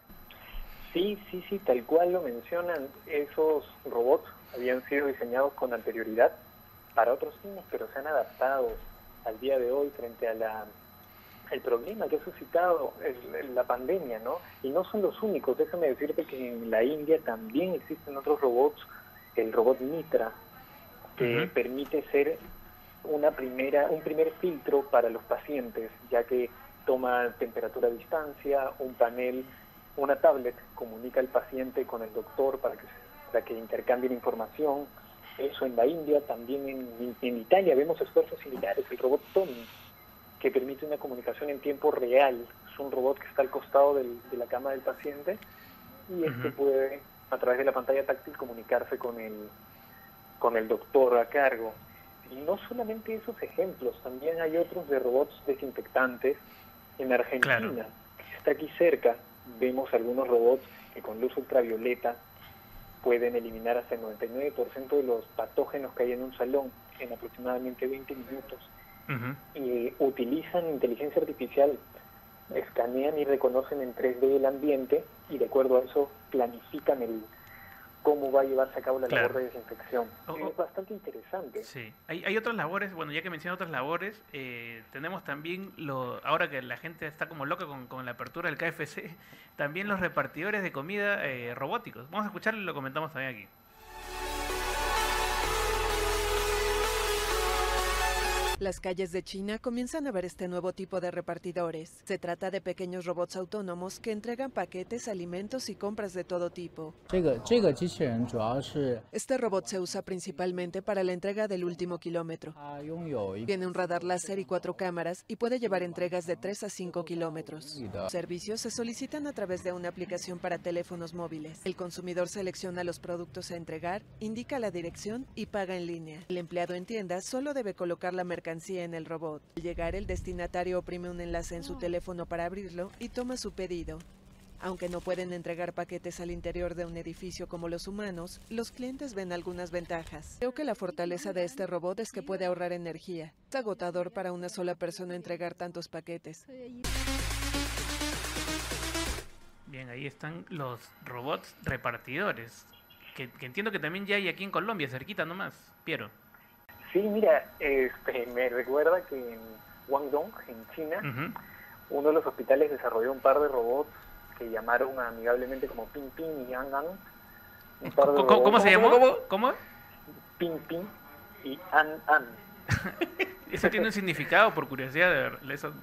Sí, sí, sí, tal cual lo mencionan, esos robots habían sido diseñados con anterioridad para otros fines, pero se han adaptado al día de hoy frente a la el problema que ha suscitado la pandemia, ¿no? Y no son los únicos, déjame decirte que en la India también existen otros robots, el robot Mitra, que permite ser una primera, un primer filtro para los pacientes, ya que toma temperatura a distancia, un panel una tablet comunica al paciente con el doctor para que, para que intercambien información. Eso en la India, también en, en Italia vemos esfuerzos similares. El robot Tommy, que permite una comunicación en tiempo real. Es un robot que está al costado del, de la cama del paciente y este puede, a través de la pantalla táctil, comunicarse con el, con el doctor a cargo. Y no solamente esos ejemplos, también hay otros de robots desinfectantes en Argentina, que está aquí cerca, vemos algunos robots que con luz ultravioleta pueden eliminar hasta el 99% de los patógenos que hay en un salón en aproximadamente 20 minutos. Y utilizan inteligencia artificial, escanean y reconocen en 3D el ambiente y de acuerdo a eso planifican el cómo va a llevarse a cabo la Claro. labor de desinfección. es bastante interesante. Sí, hay, hay otras labores, bueno, ya que menciono otras labores, eh, tenemos también, lo, ahora que la gente está como loca con, con la apertura del KFC, también los repartidores de comida eh, robóticos. Vamos a escucharlo y lo comentamos también aquí. Las calles de China comienzan a ver este nuevo tipo de repartidores. Se trata de pequeños robots autónomos que entregan paquetes, alimentos y compras de todo tipo. Este robot se usa principalmente este para la entrega del último kilómetro. Tiene un radar láser y cuatro cámaras y puede llevar entregas de 3 a 5 kilómetros. Los servicios se solicitan a través de una aplicación para teléfonos móviles. El consumidor selecciona los productos a entregar, indica la dirección y paga en línea. El empleado en tienda solo debe colocar la mercancía en el robot. Al llegar, el destinatario oprime un enlace en su teléfono para abrirlo y toma su pedido. Aunque no pueden entregar paquetes al interior de un edificio como los humanos, los clientes ven algunas ventajas. Creo que la fortaleza de este robot es que puede ahorrar energía. Es agotador para una sola persona entregar tantos paquetes. Bien, ahí están los robots repartidores, que, que entiendo que también ya hay aquí en Colombia, cerquita nomás, Piero. Sí, mira, este, me recuerda que en Guangdong, en China, uno de los hospitales desarrolló un par de robots que llamaron amigablemente como Ping Ping y An An. Un par de ¿Cómo, cómo- cómo se llamó? ¿Cómo? ¿Cómo? Ping Ping y An An. Eso tiene un significado, por curiosidad, de ver- eso-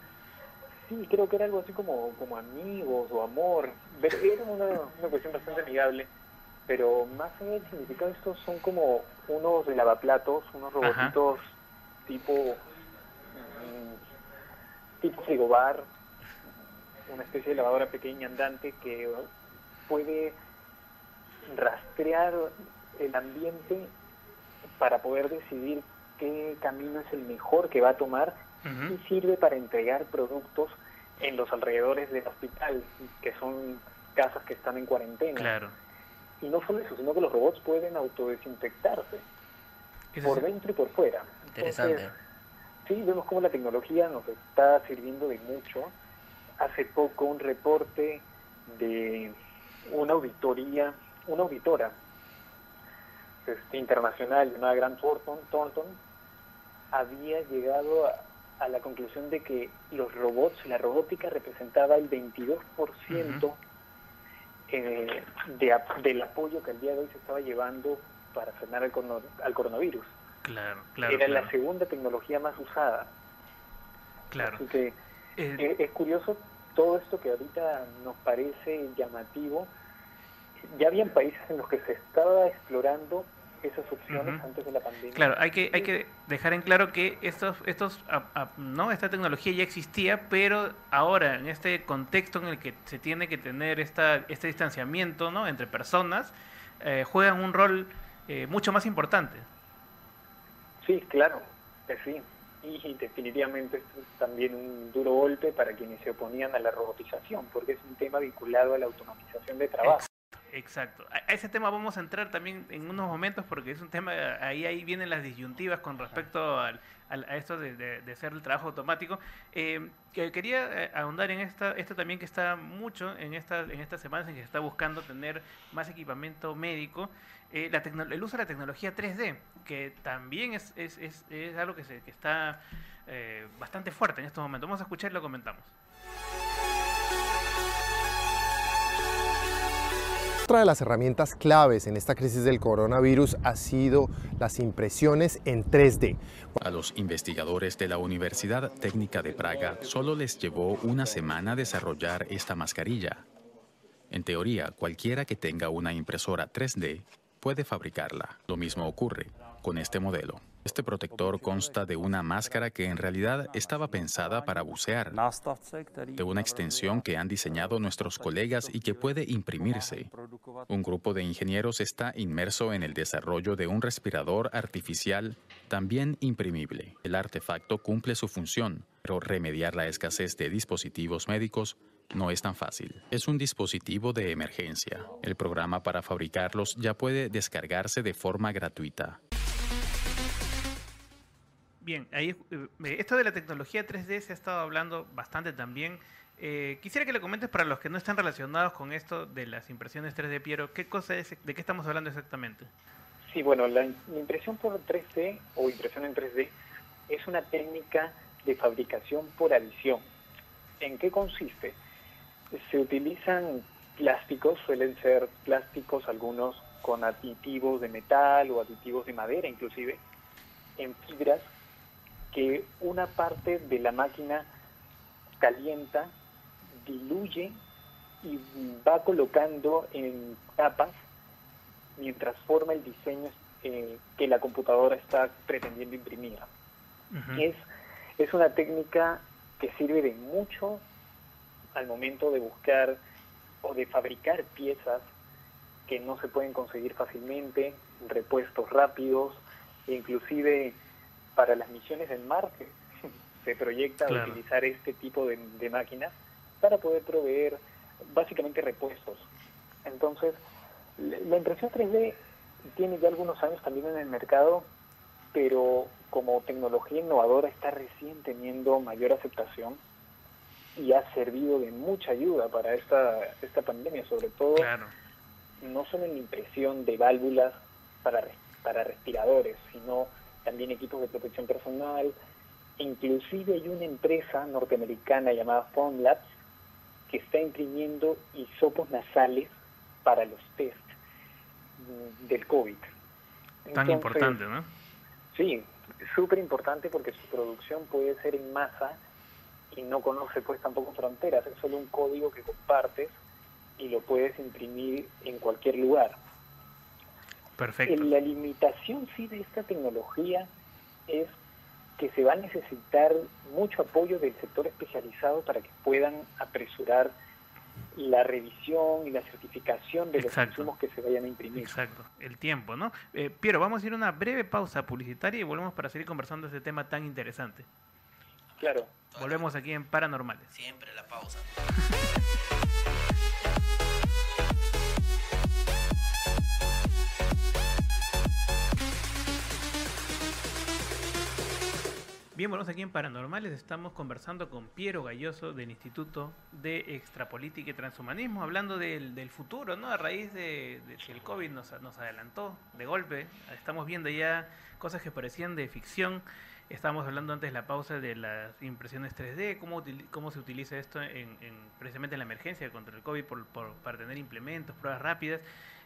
Sí, creo que era algo así como, como amigos o amor. Era una, una cuestión bastante amigable. Pero más allá del significado, estos son como unos lavaplatos, unos robotitos tipo mm, tipo frigobar, una especie de lavadora pequeña andante que puede rastrear el ambiente para poder decidir qué camino es el mejor que va a tomar y sirve para entregar productos en los alrededores del hospital, que son casas que están en cuarentena. Claro. Y no solo eso, sino que los robots pueden autodesinfectarse por dentro y por fuera. Interesante. Entonces, sí, vemos cómo la tecnología nos está sirviendo de mucho. Hace poco un reporte de una auditoría, una auditora este, internacional llamada Grant Thornton, Thornton había llegado a, a la conclusión de que los robots, la robótica representaba el 22% eh, de del apoyo que al día de hoy se estaba llevando para frenar al, al coronavirus. Claro, claro. Era claro. la segunda tecnología más usada. Claro. Así que Eh, eh, es curioso todo esto que ahorita nos parece llamativo. Ya habían países en los que se estaba explorando esas opciones antes de la pandemia. Claro, hay que, hay que dejar en claro que estos, estos, a- a- no, esta tecnología ya existía, pero ahora en este contexto en el que se tiene que tener esta, este distanciamiento, ¿no? entre personas, eh, juegan un rol eh, mucho más importante. Sí, claro, que sí. Y definitivamente esto es también un duro golpe para quienes se oponían a la robotización, porque es un tema vinculado a la automatización de trabajo. Exacto. A ese tema vamos a entrar también en unos momentos porque es un tema, ahí, ahí vienen las disyuntivas con respecto al- al- a esto de, de- de hacer el trabajo automático. Eh, que quería eh, ahondar en esta, esto también que está mucho en, esta, en estas semanas en que se está buscando tener más equipamiento médico, eh, la el uso de la tecnología 3D, que también es, es, es, es algo que, se, que está eh, bastante fuerte en estos momentos. Vamos a escuchar y lo comentamos. Otra de las herramientas claves en esta crisis del coronavirus ha sido las impresiones en 3D. A los investigadores de la Universidad Técnica de Praga solo les llevó una semana desarrollar esta mascarilla. En teoría, cualquiera que tenga una impresora 3D puede fabricarla. Lo mismo ocurre con este modelo. Este protector consta de una máscara que en realidad estaba pensada para bucear, de una extensión que han diseñado nuestros colegas y que puede imprimirse. Un grupo de ingenieros está inmerso en el desarrollo de un respirador artificial también imprimible. El artefacto cumple su función, pero remediar la escasez de dispositivos médicos no es tan fácil. Es un dispositivo de emergencia. El programa para fabricarlos ya puede descargarse de forma gratuita. Bien, ahí eh, esto de la tecnología 3D se ha estado hablando bastante también. Eh, quisiera que le comentes para los que no están relacionados con esto de las impresiones 3D, Piero, ¿qué cosa es, de qué estamos hablando exactamente? Sí, bueno, la impresión por 3D o impresión en 3D es una técnica de fabricación por adición. ¿En qué consiste? Se utilizan plásticos, suelen ser plásticos algunos con aditivos de metal o aditivos de madera inclusive, en fibras que una parte de la máquina calienta, diluye y va colocando en capas mientras forma el diseño eh, que la computadora está pretendiendo imprimir. es, es una técnica que sirve de mucho al momento de buscar o de fabricar piezas que no se pueden conseguir fácilmente, repuestos rápidos, inclusive para las misiones en Marte. Se proyecta utilizar este tipo de, de máquinas para poder proveer básicamente repuestos. Entonces, la impresión 3D tiene ya algunos años también en el mercado, pero como tecnología innovadora está recién teniendo mayor aceptación y ha servido de mucha ayuda para esta, esta pandemia, sobre todo no solo en la impresión de válvulas para, para respiradores, sino también equipos de protección personal. Inclusive hay una empresa norteamericana llamada Labs que está imprimiendo hisopos nasales para los test del COVID. Tan importante, ¿no? Sí, súper importante porque su producción puede ser en masa y no conoce pues tampoco fronteras, es solo un código que compartes y lo puedes imprimir en cualquier lugar. Perfecto. La limitación sí de esta tecnología es que se va a necesitar mucho apoyo del sector especializado para que puedan apresurar la revisión y la certificación de los insumos que se vayan a imprimir. Exacto, el tiempo, ¿no? Eh, Piero, vamos a ir a una breve pausa publicitaria y volvemos para seguir conversando de este tema tan interesante. Claro. Volvemos aquí en Paranormales. Siempre la pausa. Bien, volvemos aquí en Paranormales. Estamos conversando con Piero Galloso del Instituto de Extrapolítica y Transhumanismo, hablando del, futuro, ¿no? A raíz de, que el COVID nos, adelantó de golpe. Estamos viendo ya cosas que parecían de ficción. Estábamos hablando antes de la pausa de las impresiones 3D, cómo, cómo se utiliza esto en, precisamente en la emergencia contra el COVID por, para tener implementos, pruebas rápidas.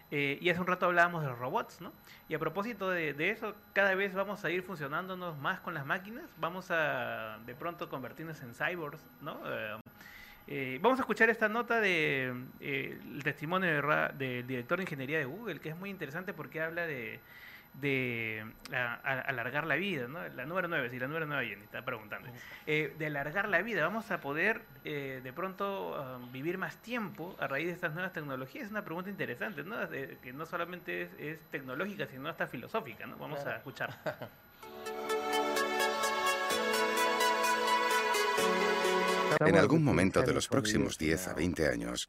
Eh, y hace un rato hablábamos de los robots, ¿no? Y a propósito de, eso, cada vez vamos a ir funcionándonos más con las máquinas, vamos a de pronto convertirnos en cyborgs, ¿no? Eh, eh, vamos a escuchar esta nota de el testimonio del director de ingeniería de Google, que es muy interesante porque habla de, de alargar la vida, ¿no? La número 9, si la número 9 Jenny está preguntando. Eh, de alargar la vida, vamos a poder eh, de pronto um, vivir más tiempo a raíz de estas nuevas tecnologías. Es una pregunta interesante, ¿no? que no solamente es, tecnológica, sino hasta filosófica, ¿no? Vamos a escuchar. En algún momento de los próximos 10 a 20 años,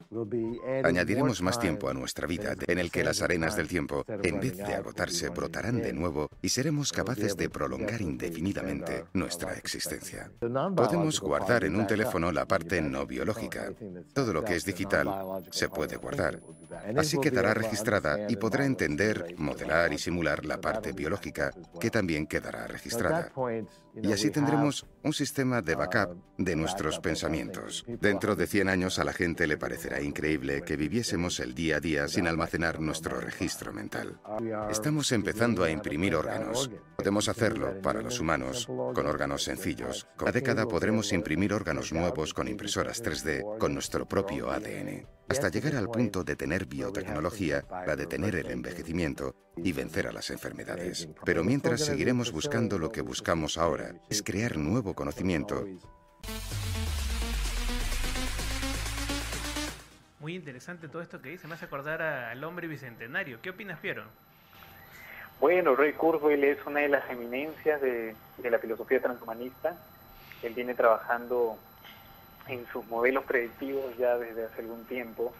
añadiremos más tiempo a nuestra vida en el que las arenas del tiempo, en vez de agotarse, brotarán de nuevo y seremos capaces de prolongar indefinidamente nuestra existencia. Podemos guardar en un teléfono la parte no biológica. Todo lo que es digital se puede guardar. Así quedará registrada y podrá entender, modelar y simular la parte biológica, que también quedará registrada. Y así tendremos un sistema de backup de nuestros pensamientos. Dentro de 100 años a la gente le parecerá increíble que viviésemos el día a día sin almacenar nuestro registro mental. Estamos empezando a imprimir órganos. Podemos hacerlo para los humanos con órganos sencillos. Cada década podremos imprimir órganos nuevos con impresoras 3D con nuestro propio ADN, hasta llegar al punto de tener biotecnología para detener el envejecimiento y vencer a las enfermedades. Pero mientras seguiremos buscando lo que buscamos ahora, es crear nuevo conocimiento muy interesante todo esto que dice, me hace acordar al hombre bicentenario. ¿Qué opinas, Piero? Bueno, Ray Kurzweil es una de las eminencias de, la filosofía transhumanista. Él viene trabajando en sus modelos predictivos ya desde hace algún tiempo,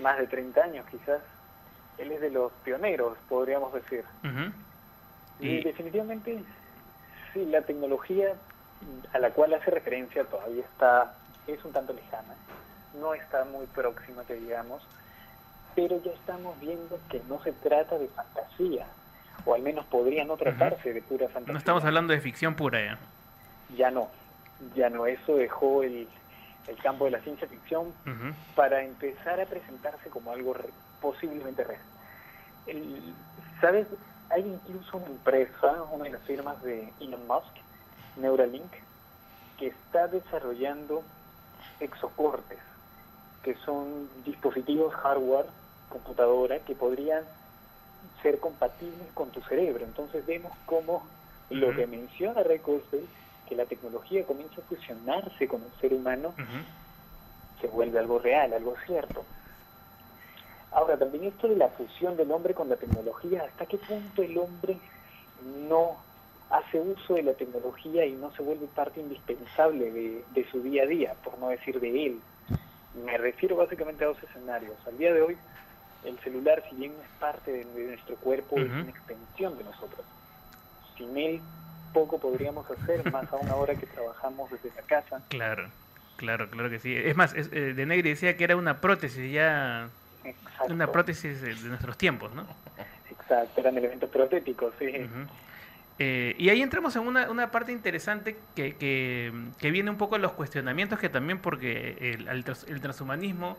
más de 30 años quizás. Él es de los pioneros, podríamos decir. y... definitivamente, sí, la tecnología a la cual hace referencia todavía está es un tanto lejana, no está muy próxima, que digamos, pero ya estamos viendo que no se trata de fantasía, o al menos podría no tratarse de pura fantasía. No estamos hablando de ficción pura ya. Ya no, ya no, eso dejó el, el campo de la ciencia ficción para empezar a presentarse como algo posiblemente real. El, ¿Sabes? Hay incluso una empresa, una de las firmas de Elon Musk, Neuralink, que está desarrollando exocortes, que son dispositivos hardware, computadora, que podrían ser compatibles con tu cerebro. Entonces vemos cómo lo que menciona Ray Kurzweil, que la tecnología comienza a fusionarse con el ser humano, se vuelve algo real, algo cierto. Ahora, también esto de la fusión del hombre con la tecnología, ¿hasta qué punto el hombre no hace uso de la tecnología y no se vuelve parte indispensable de, su día a día, por no decir de él? Me refiero básicamente a dos escenarios. Al día de hoy, el celular, si bien es parte de, nuestro cuerpo, es una extensión de nosotros. Sin él, poco podríamos hacer, más a una hora que trabajamos desde la casa. Claro, claro, claro que sí. Es más, es, eh, de Negri decía que era una prótesis ya una prótesis de, nuestros tiempos, ¿no? Exacto, eran elementos protéticos, sí. Eh, y ahí entramos en una, una parte interesante que, que, viene un poco a los cuestionamientos que también porque el, el, transhumanismo,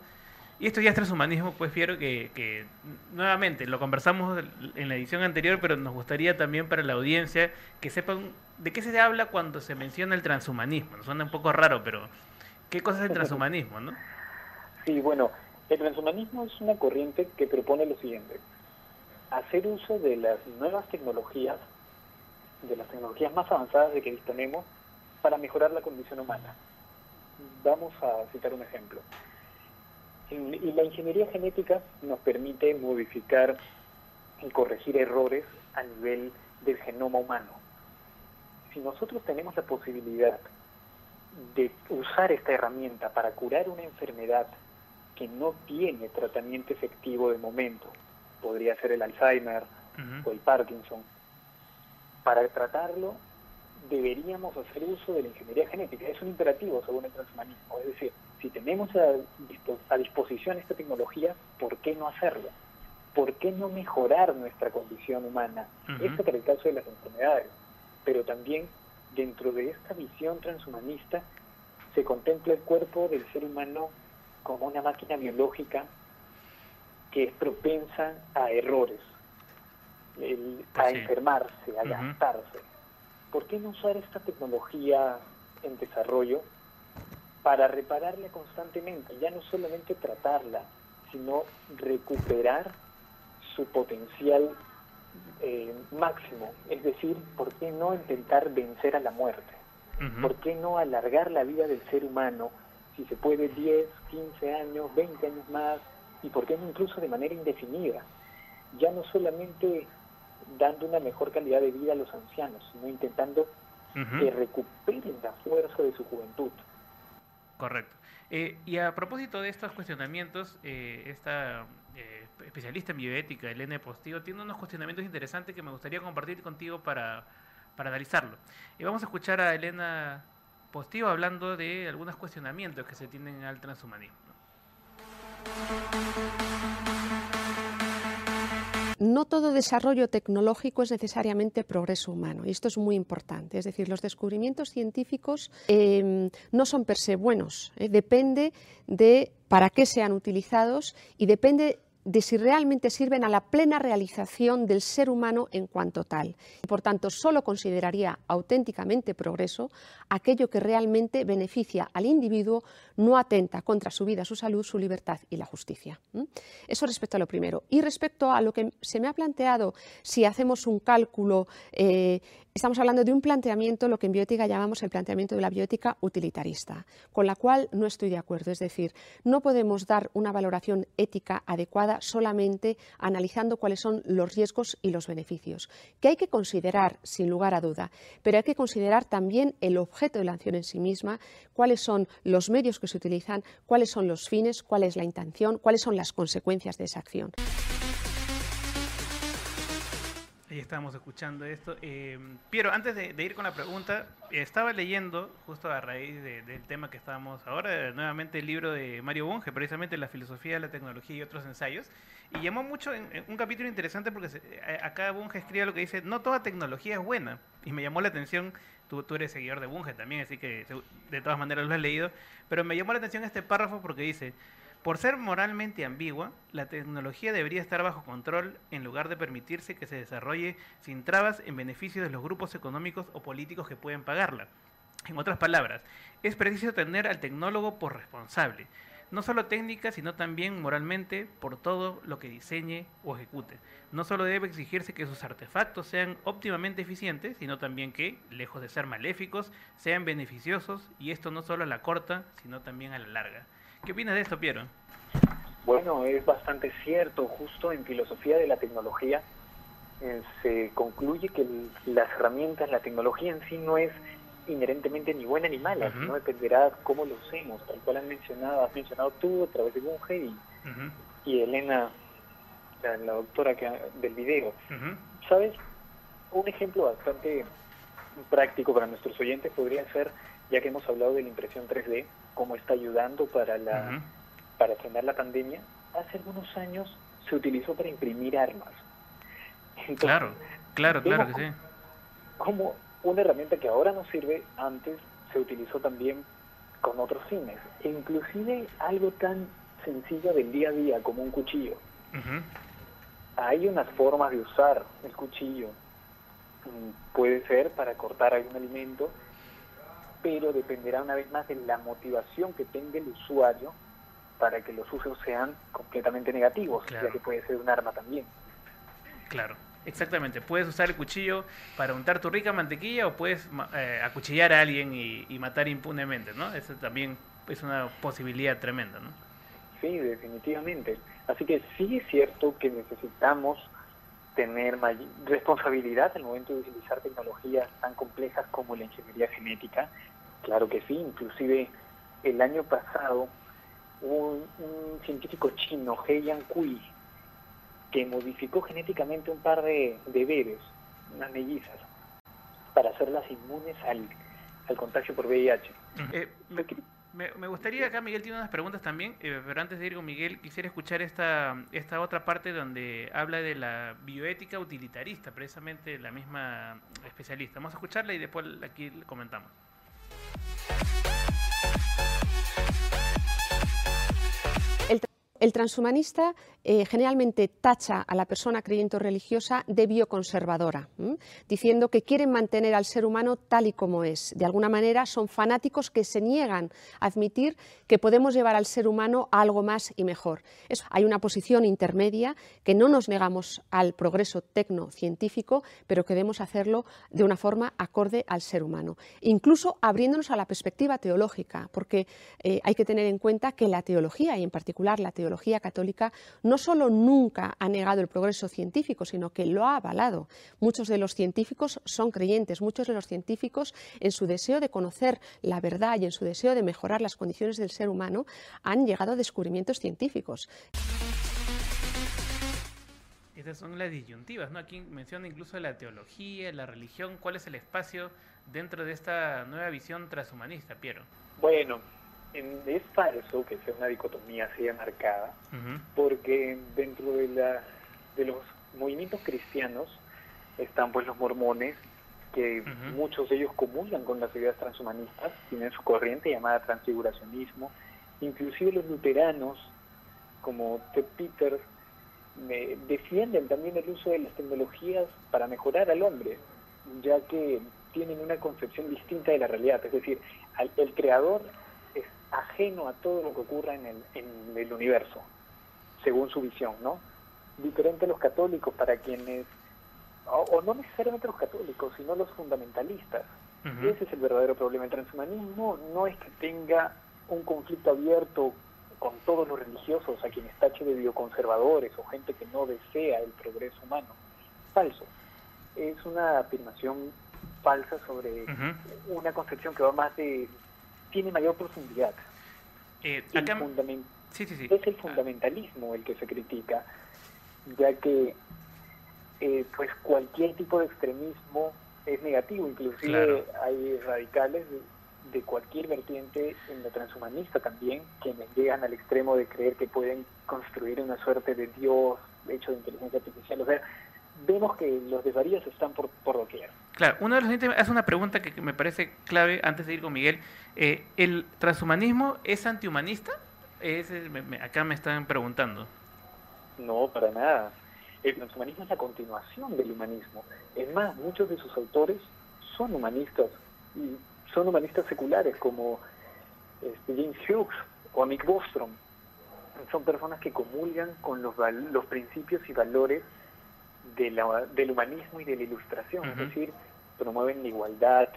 y esto ya es transhumanismo, pues fiero que, nuevamente lo conversamos en la edición anterior, pero nos gustaría también para la audiencia que sepan de qué se habla cuando se menciona el transhumanismo. Nos suena un poco raro, pero ¿qué cosa es el transhumanismo, no? Sí, bueno, el transhumanismo es una corriente que propone lo siguiente, hacer uso de las nuevas tecnologías, de las tecnologías más avanzadas de que disponemos, para mejorar la condición humana. Vamos a citar un ejemplo. Y la ingeniería genética nos permite modificar y corregir errores a nivel del genoma humano. Si nosotros tenemos la posibilidad de usar esta herramienta para curar una enfermedad que no tiene tratamiento efectivo de momento, podría ser el Alzheimer o el Parkinson, para tratarlo deberíamos hacer uso de la ingeniería genética. Es un imperativo según el transhumanismo. Es decir, si tenemos a, disposición esta tecnología, ¿por qué no hacerlo? ¿Por qué no mejorar nuestra condición humana? Esto para el caso de las enfermedades. Pero también dentro de esta visión transhumanista se contempla el cuerpo del ser humano como una máquina biológica que es propensa a errores, a enfermarse, a gastarse. ¿Por qué no usar esta tecnología en desarrollo para repararla constantemente? Ya no solamente tratarla, sino recuperar su potencial eh, máximo. Es decir, ¿por qué no intentar vencer a la muerte? ¿Por qué no alargar la vida del ser humano si se puede 10, 15 años, 20 años más, y por qué no incluso de manera indefinida, ya no solamente dando una mejor calidad de vida a los ancianos, sino intentando que recuperen la fuerza de su juventud. Correcto. Eh, y a propósito de estos cuestionamientos, eh, esta eh, especialista en bioética, Elena Postigo, tiene unos cuestionamientos interesantes que me gustaría compartir contigo para, para analizarlo. Y vamos a escuchar a Elena positivo hablando de algunos cuestionamientos que se tienen al transhumanismo. No todo desarrollo tecnológico es necesariamente progreso humano, y esto es muy importante. Es decir, los descubrimientos científicos em, no son per se buenos, ¿eh? depende de para qué sean utilizados y depende de si realmente sirven a la plena realización del ser humano en cuanto tal. Por tanto, solo consideraría auténticamente progreso aquello que realmente beneficia al individuo, no atenta contra su vida, su salud, su libertad y la justicia. Eso respecto a lo primero. Y respecto a lo que se me ha planteado, si hacemos un cálculo eh, Estamos hablando de un planteamiento, lo que en bioética llamamos el planteamiento de la bioética utilitarista, con la cual no estoy de acuerdo. Es decir, no podemos dar una valoración ética adecuada solamente analizando cuáles son los riesgos y los beneficios, que hay que considerar sin lugar a duda, pero hay que considerar también el objeto de la acción en sí misma, cuáles son los medios que se utilizan, cuáles son los fines, cuál es la intención, cuáles son las consecuencias de esa acción. Ahí estábamos escuchando esto. Eh, Piero, antes de, ir con la pregunta, estaba leyendo, justo a raíz del tema que estábamos ahora, nuevamente el libro de Mario Bunge, precisamente La filosofía de la tecnología y otros ensayos, y llamó mucho en, un capítulo interesante porque eh, acá Bunge escribe lo que dice, no toda tecnología es buena, y me llamó la atención, tú, tú eres seguidor de Bunge también, así que de todas maneras lo has leído, pero me llamó la atención este párrafo porque dice, por ser moralmente ambigua, la tecnología debería estar bajo control en lugar de permitirse que se desarrolle sin trabas en beneficio de los grupos económicos o políticos que pueden pagarla. En otras palabras, es preciso tener al tecnólogo por responsable, no solo técnica, sino también moralmente por todo lo que diseñe o ejecute. No solo debe exigirse que sus artefactos sean óptimamente eficientes, sino también que, lejos de ser maléficos, sean beneficiosos, y esto no solo a la corta, sino también a la larga. ¿Qué opinas de esto, Piero? Bueno, es bastante cierto. Justo en filosofía de la tecnología eh, se concluye que las herramientas, la tecnología en sí no es inherentemente ni buena ni mala, sino dependerá cómo lo usemos, tal cual han mencionado, has mencionado tú a través de Bunge y, y Elena, la, doctora que, del video. ¿Sabes? Un ejemplo bastante práctico para nuestros oyentes podría ser, ya que hemos hablado de la impresión 3D, cómo está ayudando para la para frenar la pandemia, hace algunos años se utilizó para imprimir armas. claro, claro, claro que sí. Como una herramienta que ahora no sirve, antes se utilizó también con otros fines. E inclusive algo tan sencillo del día a día como un cuchillo. Hay unas formas de usar el cuchillo. Mm, puede ser para cortar algún alimento, pero dependerá una vez más de la motivación que tenga el usuario para que los usos sean completamente negativos, ya que puede ser un arma también. Claro, exactamente. Puedes usar el cuchillo para untar tu rica mantequilla o puedes eh, acuchillar a alguien y, matar impunemente, ¿no? Eso también es una posibilidad tremenda, ¿no? Sí, definitivamente. Así que sí es cierto que necesitamos tener responsabilidad al momento de utilizar tecnologías tan complejas como la ingeniería genética. Claro que sí, inclusive el año pasado un, científico chino, He Yang-Kui, que modificó genéticamente un par de, bebés, unas mellizas, para hacerlas inmunes al, al contagio por VIH. Eh, me, gustaría, acá Miguel tiene unas preguntas también, eh, pero antes de ir con Miguel, quisiera escuchar esta, esta otra parte donde habla de la bioética utilitarista, precisamente la misma especialista. Vamos a escucharla y después aquí comentamos. El transhumanista eh, generalmente tacha a la persona creyente o religiosa de bioconservadora, diciendo que quieren mantener al ser humano tal y como es. De alguna manera son fanáticos que se niegan a admitir que podemos llevar al ser humano a algo más y mejor. hay una posición intermedia que no nos negamos al progreso tecnocientífico, pero que debemos hacerlo de una forma acorde al ser humano, incluso abriéndonos a la perspectiva teológica, porque eh, hay que tener en cuenta que la teología, y en particular la teología católica, solo nunca ha negado el progreso científico, sino que lo ha avalado. Muchos de los científicos son creyentes, muchos de los científicos en su deseo de conocer la verdad y en su deseo de mejorar las condiciones del ser humano han llegado a descubrimientos científicos. Estas son las disyuntivas, ¿no? Aquí menciona incluso la teología, la religión. ¿Cuál es el espacio dentro de esta nueva visión transhumanista, Piero? Bueno, es falso que sea una dicotomía así marcada, porque dentro de, la, de los movimientos cristianos están pues los mormones, que muchos de ellos comulgan con las ideas transhumanistas, tienen su corriente llamada transfiguracionismo, inclusive los luteranos, como Ted Peters, defienden también el uso de las tecnologías para mejorar al hombre, ya que tienen una concepción distinta de la realidad, es decir, el creador ajeno a todo lo que ocurra en el, en el universo, según su visión, ¿no? Diferente a los católicos, para quienes, o, no necesariamente los católicos, sino los fundamentalistas. Ese es el verdadero problema. El transhumanismo no es que tenga un conflicto abierto con todos los religiosos, a quienes tache de bioconservadores o gente que no desea el progreso humano. Falso. Es una afirmación falsa sobre una concepción que va más de tiene mayor profundidad. Eh, Es el fundamentalismo el que se critica, ya que eh, pues cualquier tipo de extremismo es negativo, inclusive hay radicales de, de cualquier vertiente en la transhumanista también, quienes llegan al extremo de creer que pueden construir una suerte de Dios hecho de inteligencia artificial. O sea, vemos que los desvaríos están por, por doquier. Claro, uno de los gente hace una pregunta que, me parece clave antes de ir con Miguel. Eh, ¿El transhumanismo es antihumanista? Es, me- me- acá me están preguntando. No, para nada. El transhumanismo es la continuación del humanismo. Es más, muchos de sus autores son humanistas y son humanistas seculares como este, James Hughes o Amic Bostrom. Son personas que comulgan con los, val- los principios y valores de la- del humanismo y de la ilustración, es decir, promueven la igualdad,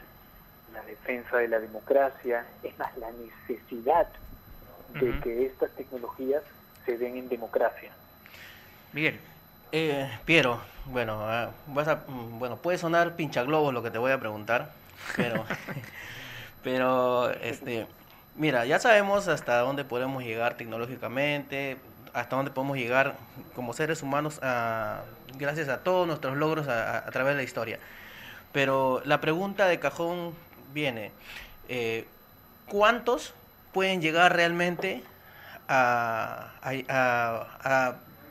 la defensa de la democracia, es más, la necesidad de que estas tecnologías se den en democracia. Miguel. Eh, Piero, bueno, ah, vas a, mm, bueno, puede sonar pinchaglobos lo que te voy a preguntar, pero, pero, este, mira, ya sabemos hasta dónde podemos llegar tecnológicamente, hasta dónde podemos llegar como seres humanos a- gracias a todos nuestros logros a, través de la historia. Pero la pregunta de cajón viene, eh, ¿cuántos pueden llegar realmente a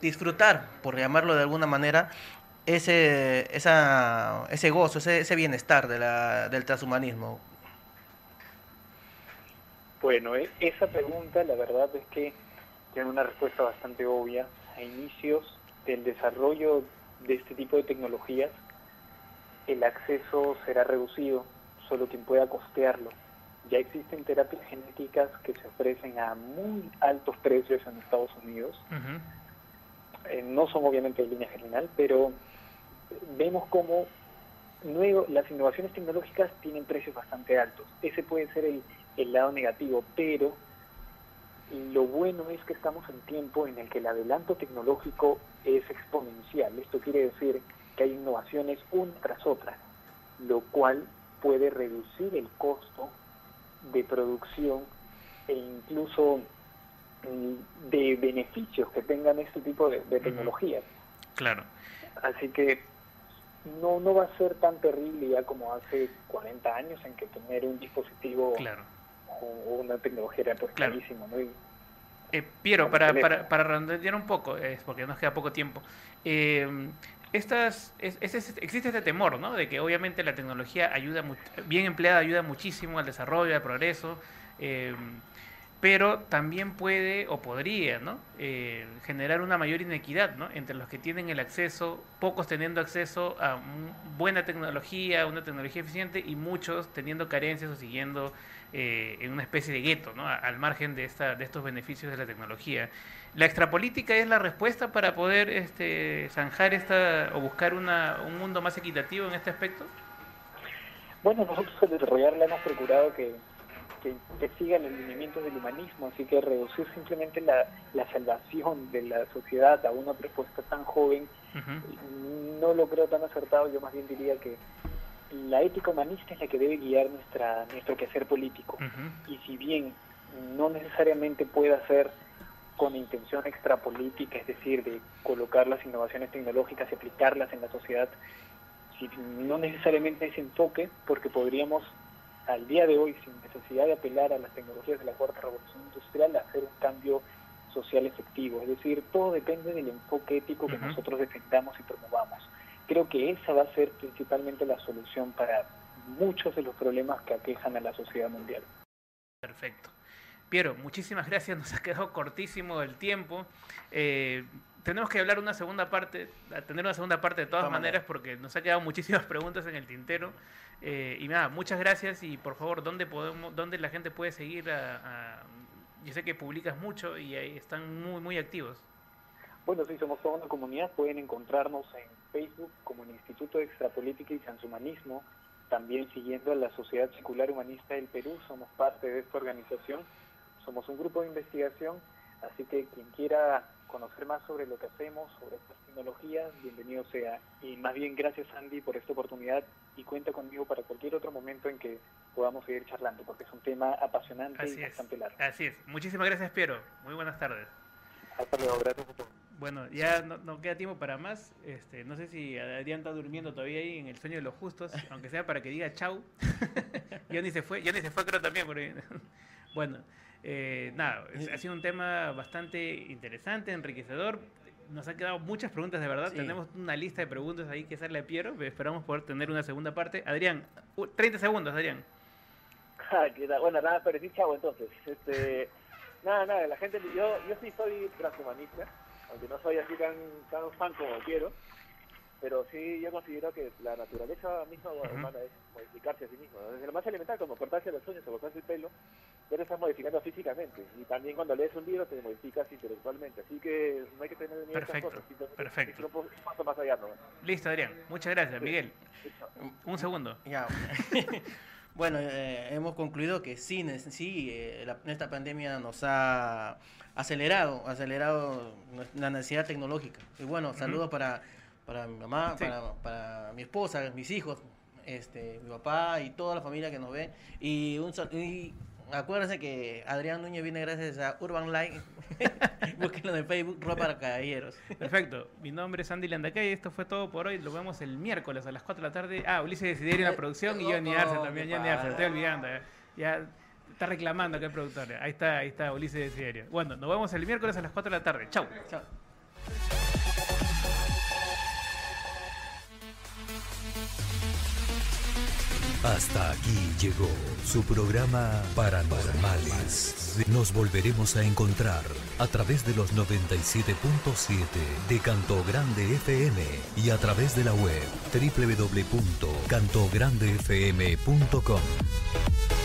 disfrutar, por llamarlo de alguna manera, ese, esa, ese gozo, ese, ese bienestar de la, del transhumanismo? Bueno, e- esa pregunta la verdad es que tiene una respuesta bastante obvia. A inicios del desarrollo de este tipo de tecnologías, el acceso será reducido, solo quien pueda costearlo. Ya existen terapias genéticas que se ofrecen a muy altos precios en Estados Unidos. Eh, no son obviamente de línea general, pero vemos como nuevo, las innovaciones tecnológicas tienen precios bastante altos. Ese puede ser el, el lado negativo, pero lo bueno es que estamos en tiempo en el que el adelanto tecnológico es exponencial. Esto quiere decir que hay innovaciones una tras otra, lo cual puede reducir el costo de producción e incluso mm, de beneficios que tengan este tipo de, de tecnologías. Claro. Así que no, no va a ser tan terrible ya como hace 40 años en que tener un dispositivo Claro. O, una tecnología era pues Claro. carísimo, ¿no? Y- Eh, Piero, para, para, para redondear un poco, es porque nos queda poco tiempo. eh, estas, es- es- es- existe este temor, ¿no? De que obviamente la tecnología ayuda, bien empleada, ayuda muchísimo al desarrollo, al progreso, eh, pero también puede o podría, ¿no? Eh, generar una mayor inequidad, ¿no? Entre los que tienen el acceso, pocos teniendo acceso a buena tecnología, una tecnología eficiente, y muchos teniendo carencias o siguiendo eh, en una especie de gueto, ¿no? Al margen de, esta, de estos beneficios de la tecnología. ¿La extrapolítica es la respuesta para poder este, zanjar esta o buscar una, un mundo más equitativo en este aspecto? Bueno, nosotros al desarrollarla hemos procurado que, que, que sigan los lineamientos del humanismo, así que reducir simplemente la, la salvación de la sociedad a una propuesta tan joven no lo creo tan acertado, yo más bien diría que la ética humanista es la que debe guiar nuestra, nuestro quehacer político. Y si bien no necesariamente pueda ser con intención extrapolítica, es decir, de colocar las innovaciones tecnológicas y aplicarlas en la sociedad, si no necesariamente ese enfoque, porque podríamos al día de hoy, sin necesidad de apelar a las tecnologías de la cuarta revolución industrial, hacer un cambio social efectivo. Es decir, todo depende del enfoque ético que nosotros defendamos y promovamos. Creo que esa va a ser principalmente la solución para muchos de los problemas que aquejan a la sociedad mundial. Perfecto. Piero, muchísimas gracias. Nos ha quedado cortísimo el tiempo. Eh, tenemos que hablar una segunda parte, tener una segunda parte de todas todas maneras, porque nos ha quedado muchísimas preguntas en el tintero. Eh, y nada, muchas gracias y por favor, ¿dónde podemos, dónde la gente puede seguir a, a- yo sé que publicas mucho y ahí están muy muy activos. Bueno, sí, somos toda una comunidad. Pueden encontrarnos en Facebook como el Instituto de Extrapolítica y Transhumanismo. También siguiendo a la Sociedad Secular Humanista del Perú, somos parte de esta organización. Somos un grupo de investigación, así que quien quiera conocer más sobre lo que hacemos, sobre estas tecnologías, bienvenido sea. Y más bien gracias Andy por esta oportunidad y cuenta conmigo para cualquier otro momento en que podamos seguir charlando, porque es un tema apasionante Así y es. bastante largo. Así es. Muchísimas gracias, Piero. Muy buenas tardes. Hasta luego, gracias a todos. Bueno, ya no, queda tiempo para más. Este, no sé si Adrián está durmiendo todavía ahí en el sueño de los justos, aunque sea para que diga chau. ni se fue, ni se fue creo también. bueno, eh, nada, ha sido un tema bastante interesante, enriquecedor. Nos han quedado muchas preguntas de verdad. Tenemos una lista de preguntas ahí que hacerle a Piero. Esperamos poder tener una segunda parte. Adrián, 30 segundos, Adrián. bueno, nada, pero sí, chau entonces. Este, nada, nada, la gente, yo, yo sí soy transhumanista aunque no soy así tan, tan fan como quiero, pero sí yo considero que la naturaleza misma humana es modificarse a sí misma. Desde lo más elemental, como cortarse los sueños o cortarse el pelo, ya te estás modificando físicamente. Y también cuando lees un libro te modificas intelectualmente. Así que no hay que tener miedo Perfecto. a cosas. Perfecto. Un paso más allá, ¿no? Listo, Adrián. Muchas gracias, Miguel. Un segundo. Ya. bueno, eh, hemos concluido que sí, sí eh, esta pandemia nos ha acelerado, acelerado la necesidad tecnológica. Y bueno, saludos para, para mi mamá, para, para mi esposa, mis hijos, este, mi papá y toda la familia que nos ve. Y un y acuérdense que Adrián Núñez viene gracias a Urban Light. Búsquenlo en Facebook, Ropa para Caballeros. Perfecto. Mi nombre es Andy Landacay. Esto fue todo por hoy. Lo vemos el miércoles a las 4 de la tarde. Ah, Ulises Desiderio en la eh, producción y Johnny Arce también. Johnny Arce, estoy olvidando. Eh. Ya Está reclamando acá el productor. Ahí está, ahí está Ulises de Siderio. Bueno, nos vemos el miércoles a las 4 de la tarde. Chau. Chau. Hasta aquí llegó su programa Paranormales. Nos volveremos a encontrar a través de los 97.7 de Canto Grande FM y a través de la web www.cantograndefm.com.